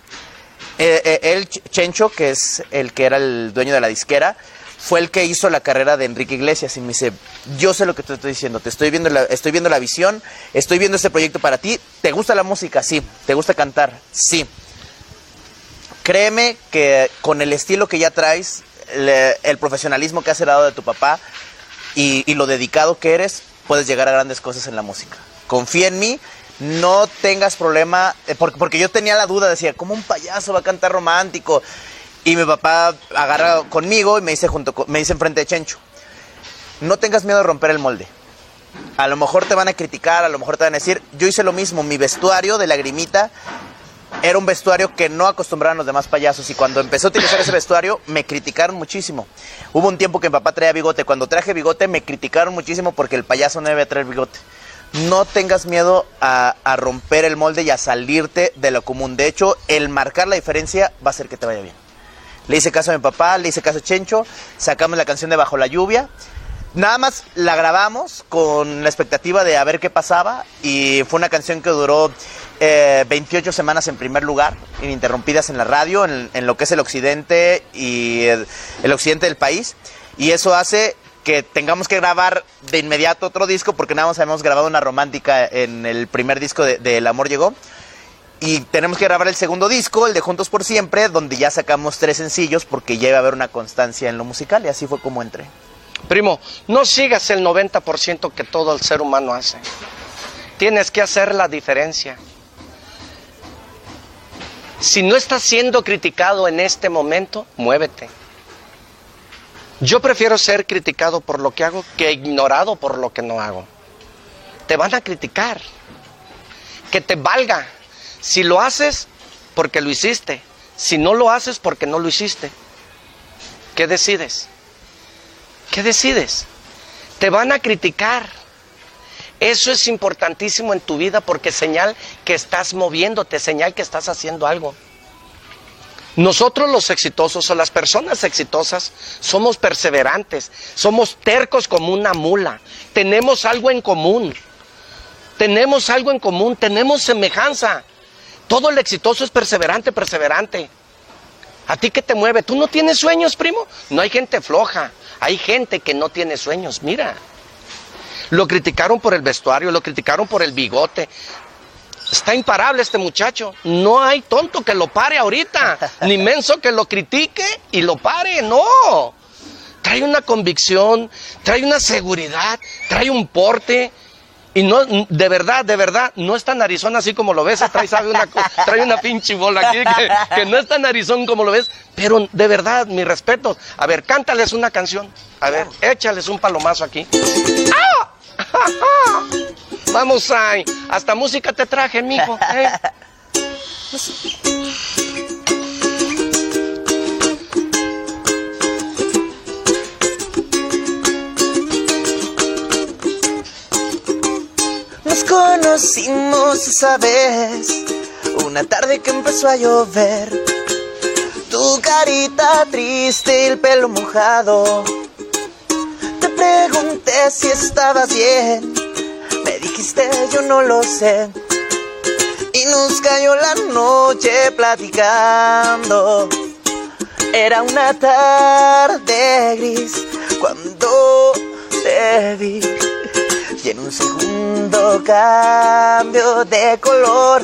Eh, eh, Ch- Chencho, que es el que era el dueño de la disquera, fue el que hizo la carrera de Enrique Iglesias y me dice, yo sé lo que te estoy diciendo, te estoy viendo la, estoy viendo la visión, estoy viendo este proyecto para ti, ¿te gusta la música? Sí, ¿te gusta cantar? Sí. Créeme que con el estilo que ya traes, el profesionalismo que has heredado de tu papá y, y lo dedicado que eres, puedes llegar a grandes cosas en la música. Confía en mí, no tengas problema, eh, porque, porque yo tenía la duda, decía, ¿cómo un payaso va a cantar romántico? Y mi papá agarra conmigo y me dice, junto me dice enfrente de Chencho, no tengas miedo de romper el molde. A lo mejor te van a criticar, a lo mejor te van a decir, yo hice lo mismo, mi vestuario de lagrimita era un vestuario que no acostumbraban los demás payasos y cuando empecé a utilizar ese vestuario me criticaron muchísimo. Hubo un tiempo que mi papá traía bigote, cuando traje bigote me criticaron muchísimo porque el payaso no debe traer bigote. No tengas miedo a, a romper el molde y a salirte de lo común. De hecho, el marcar la diferencia va a hacer que te vaya bien. Le hice caso a mi papá, le hice caso a Chencho, sacamos la canción de Bajo la Lluvia. Nada más la grabamos con la expectativa de a ver qué pasaba y fue una canción que duró eh, 28 semanas en primer lugar, ininterrumpidas en la radio, en, en lo que es el occidente y el, el occidente del país. Y eso hace que tengamos que grabar de inmediato otro disco porque nada más habíamos grabado una romántica en el primer disco de, de El Amor Llegó. Y tenemos que grabar el segundo disco, el de Juntos por Siempre, donde ya sacamos tres sencillos porque ya iba a haber una constancia en lo musical y así fue como entré. Primo, no sigas el 90% que todo el ser humano hace. Tienes que hacer la diferencia. Si no estás siendo criticado en este momento, muévete. Yo prefiero ser criticado por lo que hago que ignorado por lo que no hago. Te van a criticar. Que te valga. Si lo haces, porque lo hiciste. Si no lo haces, porque no lo hiciste. ¿Qué decides? ¿Qué decides? Te van a criticar. Eso es importantísimo en tu vida porque señal que estás moviéndote, señal que estás haciendo algo. Nosotros los exitosos o las personas exitosas somos perseverantes, somos tercos como una mula, tenemos algo en común, tenemos algo en común, tenemos semejanza. Todo el exitoso es perseverante, perseverante. ¿A ti qué te mueve? ¿Tú no tienes sueños, primo? No hay gente floja, hay gente que no tiene sueños, mira. Lo criticaron por el vestuario, lo criticaron por el bigote. Está imparable este muchacho. No hay tonto que lo pare ahorita, ni menso que lo critique y lo pare, no. Trae una convicción, trae una seguridad, trae un porte. Y no, de verdad, de verdad, no es tan narizón así como lo ves. Trae, sabe, una, trae una pinche bola aquí que, que no es tan narizón como lo ves. Pero de verdad, mi respeto. A ver, cántales una canción. A ver, échales un palomazo aquí. ¡Ah! Vamos ahí. Hasta música te traje, mijo. ¿eh? Nos conocimos esa vez, una tarde que empezó a llover. Tu carita triste y el pelo mojado. Te pregunté si estabas bien, me dijiste yo no lo sé. Y nos cayó la noche platicando. Era una tarde gris cuando te vi. Y en un segundo cambio de color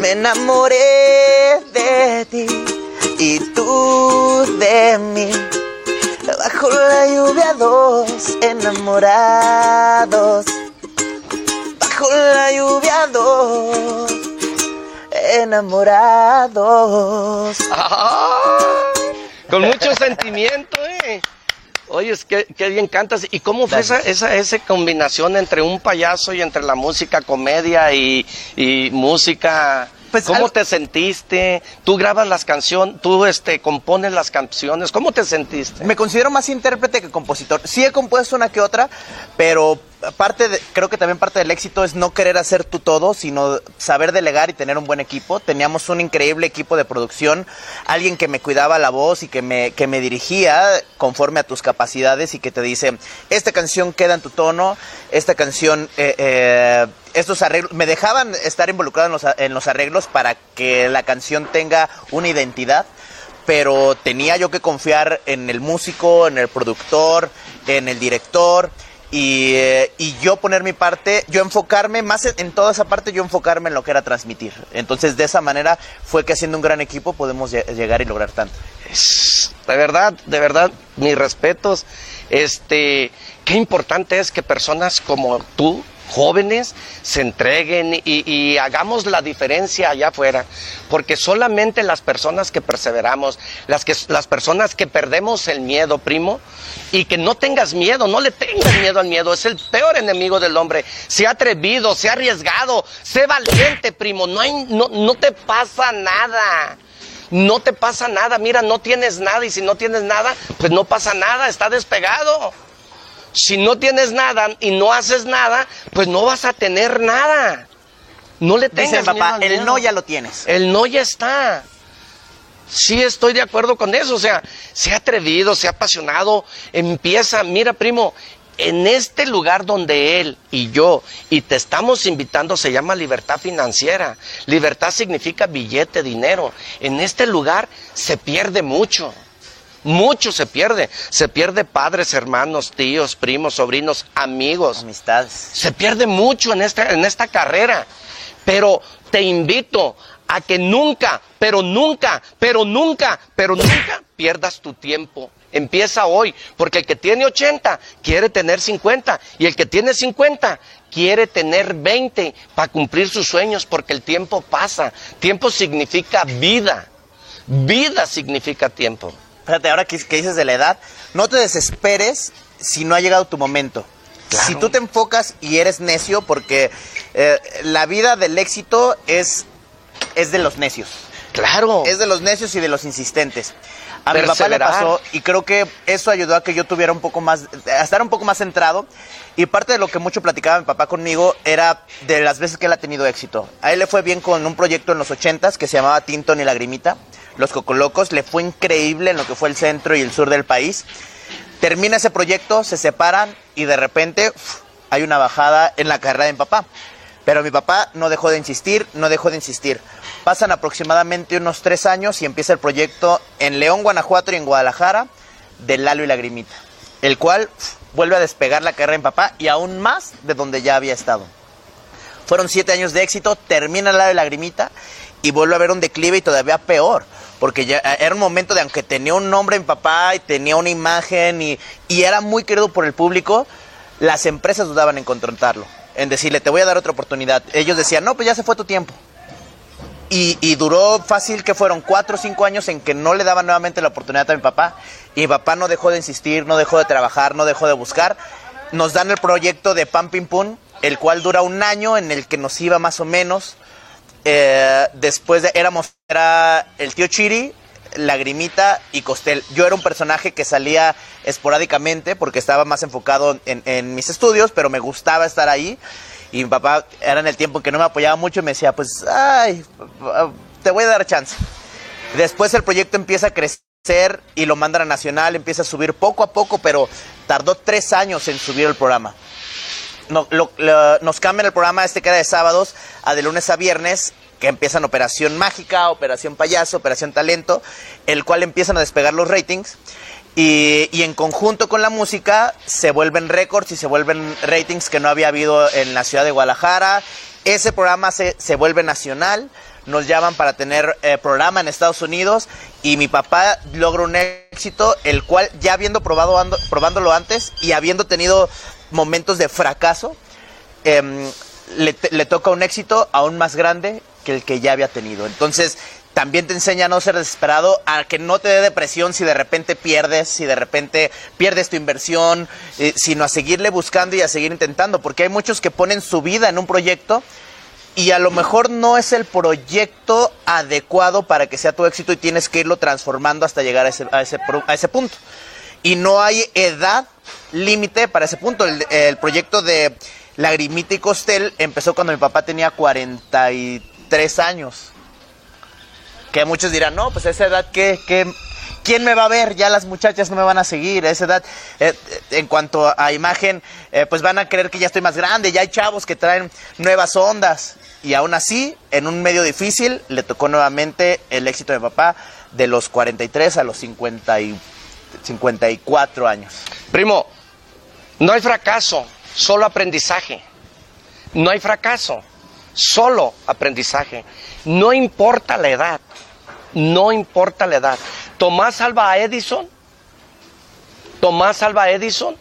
me enamoré de ti y tú de mí. Bajo la lluvia dos enamorados. Bajo la lluvia dos enamorados. Con mucho sentimiento. Oye, es que, que bien cantas. ¿Y cómo fue esa, esa, esa combinación entre un payaso y entre la música, comedia y, y música? ¿Cómo algo- te sentiste? Tú grabas las canciones, tú este, compones las canciones. ¿Cómo te sentiste? Me considero más intérprete que compositor. Sí he compuesto una que otra, pero parte de- creo que también parte del éxito es no querer hacer tú todo, sino saber delegar y tener un buen equipo. Teníamos un increíble equipo de producción, alguien que me cuidaba la voz y que me, que me dirigía conforme a tus capacidades y que te dice, esta canción queda en tu tono, esta canción, eh, eh, estos arreglos, me dejaban estar involucrado en los, en los arreglos para que la canción tenga una identidad pero tenía yo que confiar en el músico, en el productor, en el director y, eh, y yo poner mi parte, yo enfocarme más en, toda esa parte, yo enfocarme en lo que era transmitir. Entonces de esa manera fue que haciendo un gran equipo podemos lle- llegar y lograr tanto. De verdad, de verdad, mis respetos. Este, qué importante es que personas como tú, jóvenes, se entreguen y, hagamos la diferencia allá afuera. Porque solamente las personas que perseveramos, las, que, las personas que perdemos el miedo, primo, y que no tengas miedo, no le tengas miedo al miedo, es el peor enemigo del hombre. Sea atrevido, sea arriesgado, sé valiente, primo, no, hay, no, no te pasa nada. No te pasa nada, mira, no tienes nada y si no tienes nada, pues no pasa nada, está despegado. Si no tienes nada y no haces nada, pues no vas a tener nada. No le tengas Dice papá, miedo el no ya lo tienes. El no ya está. Sí estoy de acuerdo con eso, o sea, sea atrevido, sea apasionado, empieza, mira primo, en este lugar donde él y yo y te estamos invitando se llama libertad financiera. Libertad significa billete, dinero. En este lugar se pierde mucho. Mucho se pierde. Se pierde padres, hermanos, tíos, primos, sobrinos, amigos. Amistades. Se pierde mucho en esta, en esta carrera. Pero te invito a que nunca, pero nunca, pero nunca, pero nunca pierdas tu tiempo. Empieza hoy, porque el que tiene 80 quiere tener 50 y el que tiene 50 quiere tener 20 para cumplir sus sueños, porque el tiempo pasa. Tiempo significa vida. Vida significa tiempo. Fíjate, ahora que, que dices de la edad, no te desesperes si no ha llegado tu momento. Si tú te enfocas y eres necio, porque eh, la vida del éxito es, es de los necios. Claro. Es de los necios y de los insistentes. A mi papá le pasó y creo que eso ayudó a que yo tuviera un poco más, a estar un poco más centrado. Y parte de lo que mucho platicaba mi papá conmigo era de las veces que él ha tenido éxito. A él le fue bien con un proyecto en los ochentas que se llamaba Tinton y Lagrimita, Los Cocolocos. Le fue increíble en lo que fue el centro y el sur del país. Termina ese proyecto, se separan y de repente hay una bajada en la carrera de mi papá. Pero mi papá no dejó de insistir, no dejó de insistir. Pasan aproximadamente unos tres años y empieza el proyecto en León, Guanajuato y en Guadalajara de Lalo y Lagrimita, el cual vuelve a despegar la carrera de mi papá y aún más de donde ya había estado. Fueron siete años de éxito, termina Lalo y Lagrimita y vuelve a haber un declive y todavía peor, porque ya era un momento de, aunque tenía un nombre mi papá y tenía una imagen y, y era muy querido por el público, las empresas dudaban en contratarlo. en decirle, te voy a dar otra oportunidad. Ellos decían, no, pues ya se fue tu tiempo. Y, y, duró fácil que fueron cuatro o cinco años en que no le daban nuevamente la oportunidad a mi papá. Y mi papá no dejó de insistir, no dejó de trabajar, no dejó de buscar. Nos dan el proyecto de Pam Pim Pum, el cual dura un año en el que nos iba más o menos. Eh, después de, éramos, era el tío Chiri, Lagrimita y Costel. Yo era un personaje que salía esporádicamente porque estaba más enfocado en, en mis estudios, pero me gustaba estar ahí. Y mi papá era en el tiempo que no me apoyaba mucho y me decía, pues, ay, te voy a dar chance. Después el proyecto empieza a crecer y lo mandan a Nacional, empieza a subir poco a poco, pero tardó tres años en subir el programa. No, nos cambian el programa, este que era de sábados, a de lunes a viernes, que empiezan Operación Mágica, Operación Payaso, Operación Talento, el cual empiezan a despegar los ratings. Y, y, en conjunto con la música se vuelven récords y se vuelven ratings que no había habido en la ciudad de Guadalajara. Ese programa se, se vuelve nacional, nos llaman para tener eh, programa en Estados Unidos y mi papá logra un éxito, el cual ya habiendo probado, probándolo antes y habiendo tenido momentos de fracaso, eh, le, le toca un éxito aún más grande que el que ya había tenido. Entonces, también te enseña a no ser desesperado, a que no te dé depresión si de repente pierdes, si de repente pierdes tu inversión, eh, sino a seguirle buscando y a seguir intentando, porque hay muchos que ponen su vida en un proyecto y a lo mejor no es el proyecto adecuado para que sea tu éxito y tienes que irlo transformando hasta llegar a ese, a ese, punto. Y no hay edad límite para ese punto. El proyecto de Lagrimita y Costel empezó cuando mi papá tenía 43 años que muchos dirán, no, pues a esa edad, ¿qué, qué, quién me va a ver? Ya las muchachas no me van a seguir. A esa edad, eh, en cuanto a imagen, eh, pues van a creer que ya estoy más grande. Ya hay chavos que traen nuevas ondas. Y aún así, en un medio difícil, le tocó nuevamente el éxito de papá de los 43 a los 50 y 54 años. Primo, no hay fracaso, solo aprendizaje. No hay fracaso, solo aprendizaje. No importa la edad. No importa la edad. Tomás Alba Edison, Tomás Alba Edison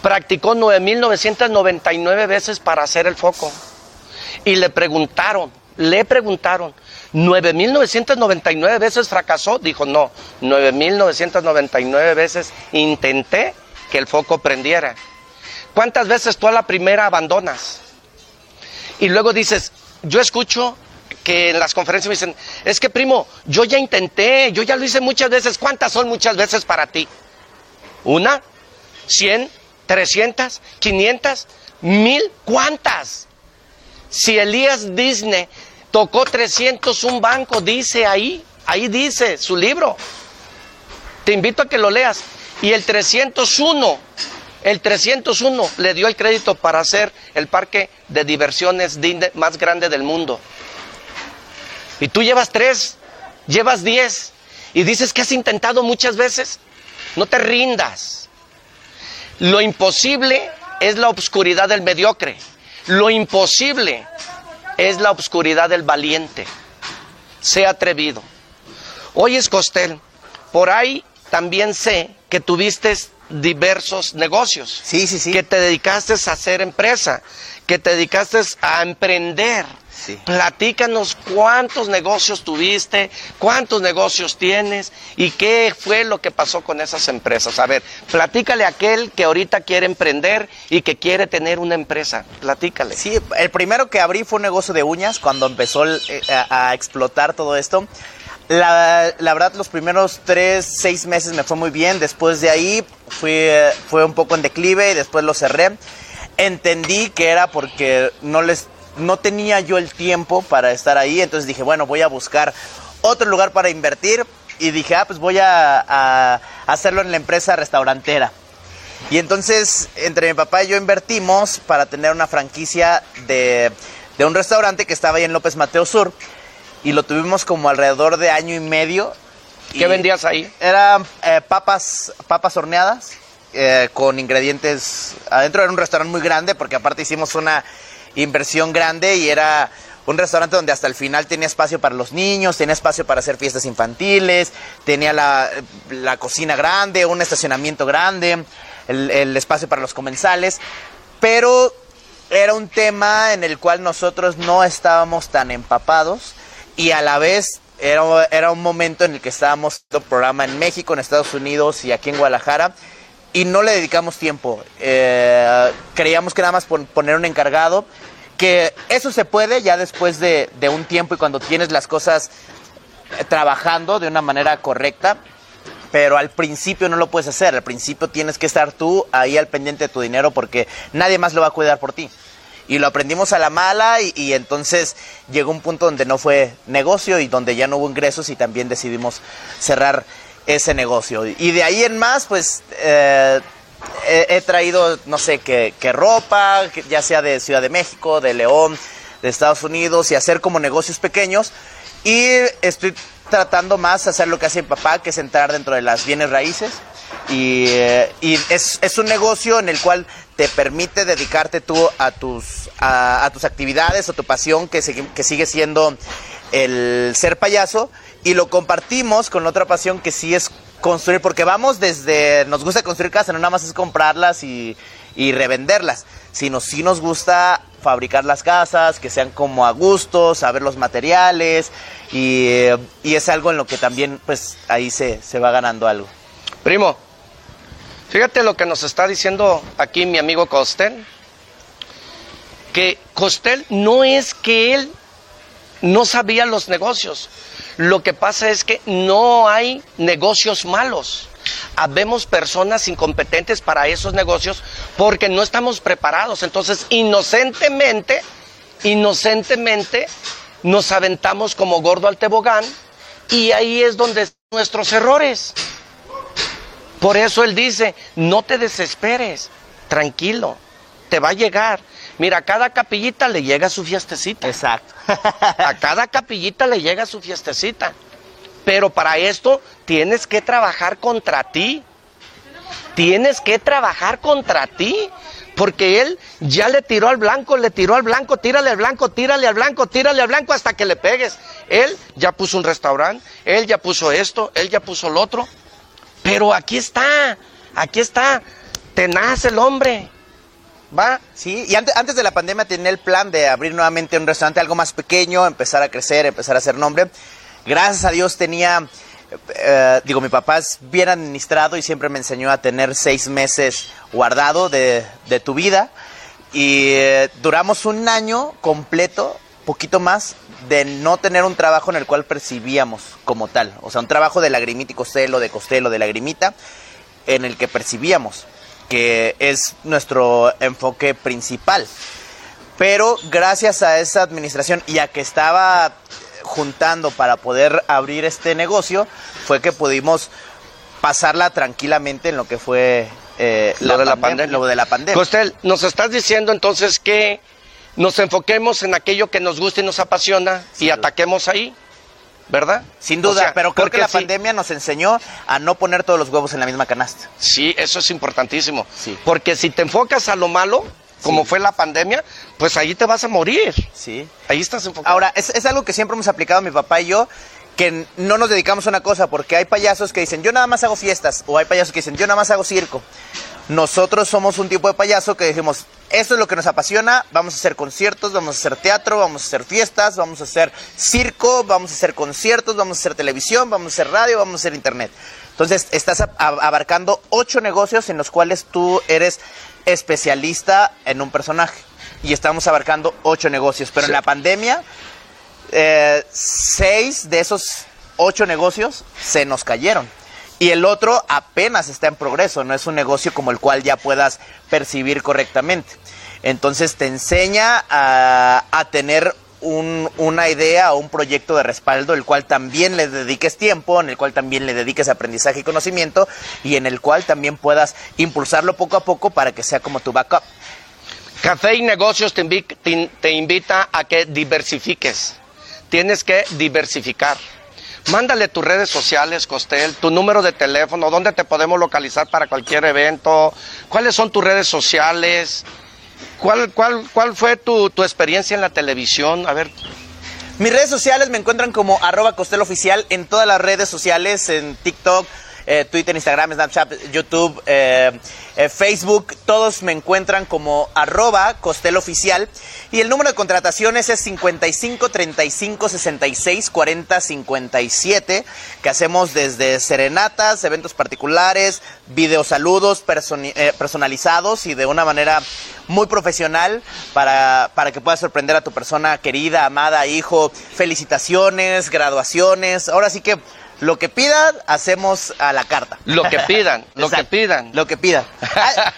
practicó 9.999 veces para hacer el foco. Y le preguntaron, le preguntaron, 9.999 veces fracasó. Dijo, no, 9.999 veces intenté que el foco prendiera. ¿Cuántas veces tú a la primera abandonas? Y luego dices, yo escucho que en las conferencias me dicen, es que primo, yo ya intenté, yo ya lo hice muchas veces. ¿Cuántas son muchas veces para ti? ¿Una? ¿Cien? ¿Trescientas? ¿Quinientas? ¿Mil? ¿Cuántas? Si Elías Disney tocó 300 un banco, dice ahí, ahí dice su libro. Te invito a que lo leas. Y el 301, el 301 le dio el crédito para hacer el parque de diversiones más grande del mundo. Y tú llevas tres, llevas diez, y dices que has intentado muchas veces. No te rindas. Lo imposible es la obscuridad del mediocre. Lo imposible es la obscuridad del valiente. Sea atrevido. Oye, Costel, por ahí también sé que tuviste diversos negocios. Sí, sí, sí. Que te dedicaste a hacer empresa, que te dedicaste a emprender. Sí. Platícanos cuántos negocios tuviste, cuántos negocios tienes y qué fue lo que pasó con esas empresas. A ver, platícale a aquel que ahorita quiere emprender y que quiere tener una empresa. Platícale. Sí, el primero que abrí fue un negocio de uñas cuando empezó eh, a, a, explotar todo esto. La, la, verdad, los primeros tres, seis meses me fue muy bien. Después de ahí fui, fue un poco en declive y después lo cerré. Entendí que era porque no les no tenía yo el tiempo para estar ahí, entonces dije, bueno, voy a buscar otro lugar para invertir y dije, ah, pues voy a, hacerlo en la empresa restaurantera. Y entonces, entre mi papá y yo invertimos para tener una franquicia de, de un restaurante que estaba ahí en López Mateo Sur y lo tuvimos como alrededor de año y medio. ¿Qué vendías ahí? Eran eh, papas, papas horneadas eh, con ingredientes adentro. Era un restaurante muy grande porque aparte hicimos una inversión grande y era un restaurante donde hasta el final tenía espacio para los niños, tenía espacio para hacer fiestas infantiles, tenía la, la cocina grande, un estacionamiento grande, el, el, espacio para los comensales. pero era un tema en el cual nosotros no estábamos tan empapados y a la vez era, era un momento en el que estábamos haciendo programa en México, en Estados Unidos y aquí en Guadalajara y no le dedicamos tiempo. Eh, creíamos que nada más poner un encargado, que eso se puede ya después de, de un tiempo y cuando tienes las cosas eh, trabajando de una manera correcta, pero al principio no lo puedes hacer, al principio tienes que estar tú ahí al pendiente de tu dinero porque nadie más lo va a cuidar por ti. Y lo aprendimos a la mala y, entonces llegó un punto donde no fue negocio y donde ya no hubo ingresos y también decidimos cerrar ese negocio. Y de ahí en más, pues eh, he, traído, no sé, qué ropa, ya sea de Ciudad de México, de León, de Estados Unidos y hacer como negocios pequeños. Y estoy tratando más hacer lo que hace mi papá, que es entrar dentro de las bienes raíces. Y, eh, es, un negocio en el cual te permite dedicarte tú a tus, a, tus actividades o tu pasión, que, que sigue siendo el ser payaso, y lo compartimos con otra pasión que sí es construir, porque vamos desde, nos gusta construir casas, no nada más es comprarlas y, y revenderlas, sino sí nos gusta fabricar las casas, que sean como a gusto, saber los materiales y, y es algo en lo que también pues ahí se, se va ganando algo. Primo, fíjate lo que nos está diciendo aquí mi amigo Costel, que Costel no es que él no sabía los negocios, lo que pasa es que no hay negocios malos. Habemos personas incompetentes para esos negocios porque no estamos preparados. Entonces, inocentemente, inocentemente nos aventamos como gordo al tebogán y ahí es donde están nuestros errores. Por eso él dice, no te desesperes, tranquilo, te va a llegar. Mira, a cada capillita le llega su fiestecita. Exacto. a cada capillita le llega su fiestecita. Pero para esto tienes que trabajar contra ti. Tienes que trabajar contra ti. Porque él ya le tiró al blanco, le tiró al blanco, tírale al blanco, tírale al blanco, tírale al blanco hasta que le pegues. Él ya puso un restaurante, él ya puso esto, él ya puso lo otro. Pero aquí está, aquí está, tenaz el hombre. ¿Va? Sí, y antes, de la pandemia tenía el plan de abrir nuevamente un restaurante algo más pequeño, empezar a crecer, empezar a hacer nombre. Gracias a Dios tenía, eh, digo, mi papá es bien administrado y siempre me enseñó a tener seis meses guardado de, tu vida. Y eh, duramos un año completo, poquito más, de no tener un trabajo en el cual percibíamos como tal. O sea, un trabajo de lagrimita y costelo, de costelo, de lagrimita, en el que percibíamos, que es nuestro enfoque principal. Pero gracias a esa administración y a que estaba juntando para poder abrir este negocio fue que pudimos pasarla tranquilamente en lo que fue eh, lo, de la pandemia. lo de la pandemia. Costel, nos estás diciendo entonces que nos enfoquemos en aquello que nos gusta y nos apasiona y ataquemos ahí. ¿verdad? Sin duda, pero creo que la pandemia nos enseñó a no poner todos los huevos en la misma canasta. Sí, eso es importantísimo. Sí. Porque si te enfocas a lo malo, como fue la pandemia, pues ahí te vas a morir. Sí. Ahí estás enfocado. Ahora, es, algo que siempre hemos aplicado mi papá y yo, que no nos dedicamos a una cosa, porque hay payasos que dicen, yo nada más hago fiestas, o hay payasos que dicen, yo nada más hago circo. Nosotros somos un tipo de payaso que dijimos, esto es lo que nos apasiona, vamos a hacer conciertos, vamos a hacer teatro, vamos a hacer fiestas, vamos a hacer circo, vamos a hacer conciertos, vamos a hacer televisión, vamos a hacer radio, vamos a hacer internet. Entonces, estás abarcando ocho negocios en los cuales tú eres especialista en un personaje. Y estamos abarcando ocho negocios. Pero en la pandemia, eh, seis de esos ocho negocios se nos cayeron. Y el otro apenas está en progreso, no es un negocio como el cual ya puedas percibir correctamente. Entonces te enseña a, tener una idea o un proyecto de respaldo, el cual también le dediques tiempo, en el cual también le dediques aprendizaje y conocimiento y en el cual también puedas impulsarlo poco a poco para que sea como tu backup. Café y Negocios te, te invita a que diversifiques. Tienes que diversificar. Mándale tus redes sociales, Costel, tu número de teléfono, dónde te podemos localizar para cualquier evento, cuáles son tus redes sociales, ¿Cuál, cuál, cuál fue tu, experiencia en la televisión? A ver. Mis redes sociales me encuentran como arroba oficial en todas las redes sociales, en TikTok, eh, Twitter, Instagram, Snapchat, YouTube, eh, eh, Facebook. Todos me encuentran como arroba Costel Oficial. Y el número de contrataciones es 55 35 66 40 57, que hacemos desde serenatas, eventos particulares, videosaludos personalizados y de una manera muy profesional para, para que puedas sorprender a tu persona querida, amada, hijo. Felicitaciones, graduaciones. Ahora sí que lo que pidan, hacemos a la carta. Lo que pidan, lo que pidan. Lo que pidan. Ah,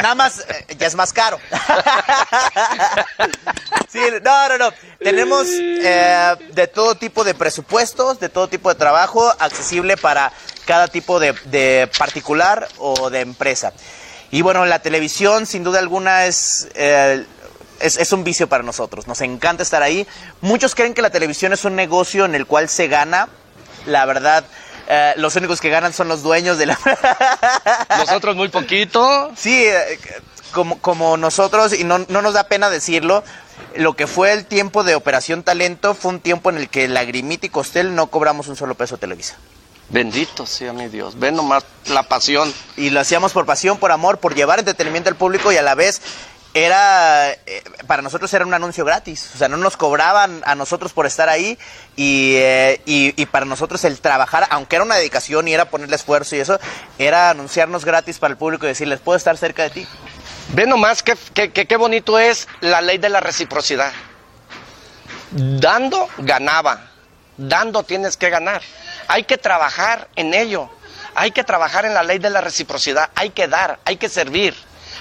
Nada más, eh, ya es más caro. Sí, no, no, no. Tenemos eh, de todo tipo de presupuestos, de todo tipo de trabajo, accesible para cada tipo de, de particular o de empresa. Y bueno, la televisión, sin duda alguna, es, eh, es, es un vicio para nosotros. Nos encanta estar ahí. Muchos creen que la televisión es un negocio en el cual se gana. La verdad, eh, los únicos que ganan son los dueños de la... Nosotros muy poquito. Sí, eh, como, como nosotros, y no, no nos da pena decirlo, lo que fue el tiempo de Operación Talento fue un tiempo en el que Lagrimita y Costel no cobramos un solo peso de Televisa. Bendito sea mi Dios. Ven nomás la pasión. Y lo hacíamos por pasión, por amor, por llevar entretenimiento al público y a la vez era, eh, para nosotros era un anuncio gratis. O sea, no nos cobraban a nosotros por estar ahí y, eh, y, y para nosotros el trabajar, aunque era una dedicación y era ponerle esfuerzo y eso, era anunciarnos gratis para el público y decirles, puedo estar cerca de ti. Ve nomás qué, qué, qué- qué bonito es la ley de la reciprocidad. Dando, ganaba. Dando tienes que ganar. Hay que trabajar en ello. Hay que trabajar en la ley de la reciprocidad. Hay que dar, hay que servir,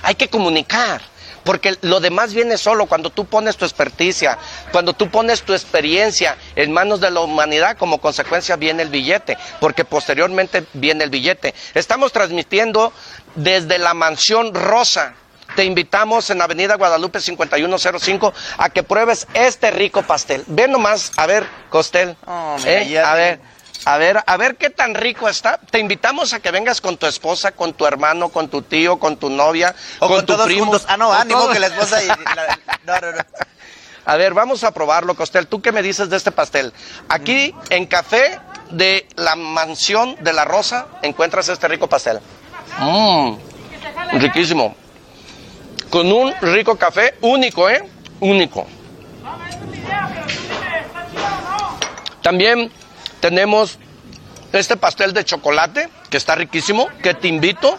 hay que comunicar. Porque lo demás viene solo cuando tú pones tu experticia, cuando tú pones tu experiencia en manos de la humanidad, como consecuencia viene el billete, porque posteriormente viene el billete. Estamos transmitiendo desde la mansión Rosa. Te invitamos en Avenida Guadalupe 5105 a que pruebes este rico pastel. Ven nomás, a ver, Costel. Oh, mira, ¿eh? A ver, a ver, a ver qué tan rico está. Te invitamos a que vengas con tu esposa, con tu hermano, con tu tío, con tu novia, O con, con, tu todos primo. juntos. Ah, no, ánimo todos. que la esposa y... la- no, no, no. A ver, vamos a probarlo, Costel. ¿Tú qué me dices de este pastel? Aquí, en Café de la Mansión de la Rosa, encuentras este rico pastel. Mmm, riquísimo. Con un rico café único, ¿eh? Único. También tenemos este pastel de chocolate, que está riquísimo, que te invito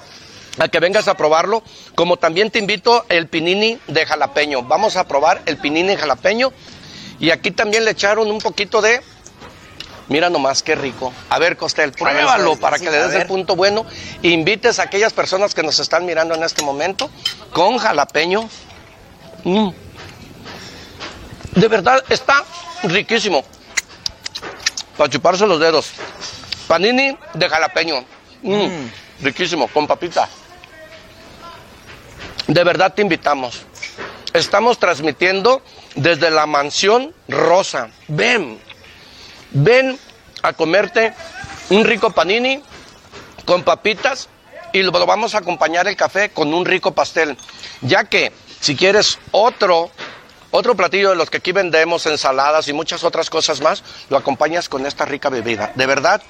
a que vengas a probarlo, como también te invito el pinini de jalapeño. Vamos a probar el pinini jalapeño y aquí también le echaron un poquito de... Mira nomás qué rico. A ver, Costel, pruébalo para que le des el punto bueno. Invites a aquellas personas que nos están mirando en este momento con jalapeño. Mm. De verdad, está riquísimo. Para chuparse los dedos. Panini de jalapeño. Mm, Riquísimo, con papita. De verdad te invitamos. Estamos transmitiendo desde la mansión Rosa. Ven, ven a comerte un rico panini con papitas y lo vamos a acompañar el café con un rico pastel. Ya que si quieres otro, otro platillo de los que aquí vendemos, ensaladas y muchas otras cosas más, lo acompañas con esta rica bebida. De verdad,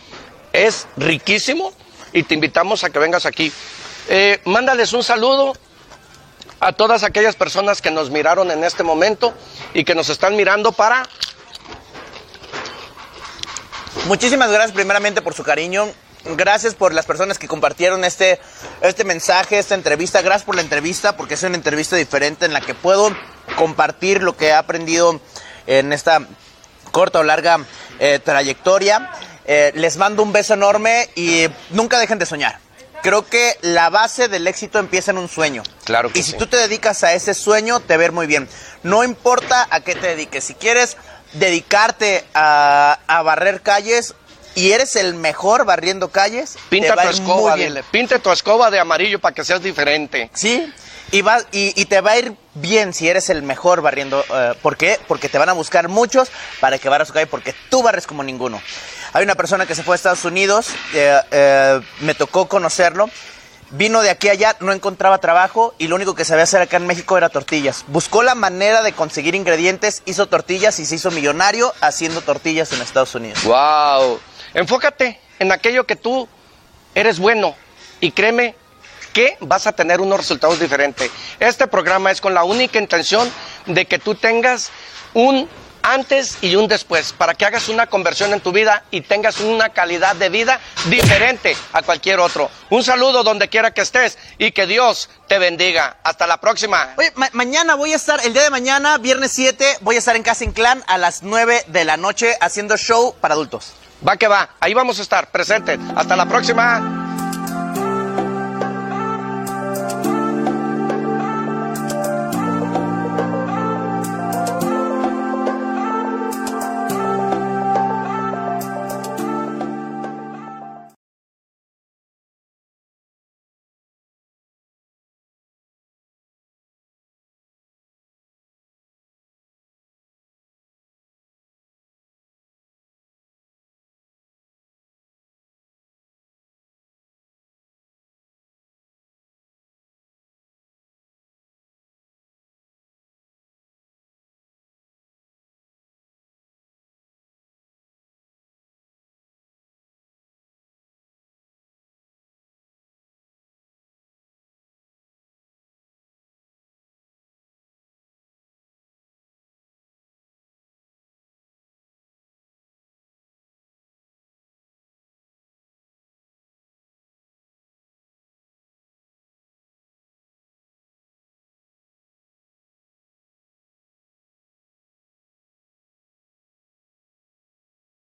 es riquísimo y te invitamos a que vengas aquí. Eh, mándales un saludo a todas aquellas personas que nos miraron en este momento y que nos están mirando para Muchísimas gracias primeramente por su cariño. Gracias por las personas que compartieron este, este mensaje, esta entrevista. Gracias por la entrevista, porque es una entrevista diferente en la que puedo compartir lo que he aprendido en esta corta o larga eh, trayectoria. Eh, les mando un beso enorme y nunca dejen de soñar. Creo que la base del éxito empieza en un sueño. Claro que Y si sí. tú te dedicas a ese sueño, te ver muy bien. No importa a qué te dediques. Si quieres dedicarte a, a barrer calles y eres el mejor barriendo calles, pinta te tu escoba, dile. Pinta tu escoba de amarillo para que seas diferente. Sí, y, va, y, y te va a ir bien si eres el mejor barriendo. eh, ¿Por qué? Porque te van a buscar muchos para que barras su calle, porque tú barres como ninguno. Hay una persona que se fue a Estados Unidos, eh, eh, me tocó conocerlo. Vino de aquí a allá, no encontraba trabajo y lo único que sabía hacer acá en México era tortillas. Buscó la manera de conseguir ingredientes, hizo tortillas y se hizo millonario haciendo tortillas en Estados Unidos. Wow. Enfócate en aquello que tú eres bueno y créeme que vas a tener unos resultados diferentes. Este programa es con la única intención de que tú tengas un antes y un después, para que hagas una conversión en tu vida y tengas una calidad de vida diferente a cualquier otro. Un saludo donde quiera que estés y que Dios te bendiga. Hasta la próxima. Oye, ma- mañana voy a estar, el día de mañana, viernes 7, voy a estar en Casa Inclán a las 9 de la noche haciendo show para adultos. Va que va, ahí vamos a estar presentes. Hasta la próxima.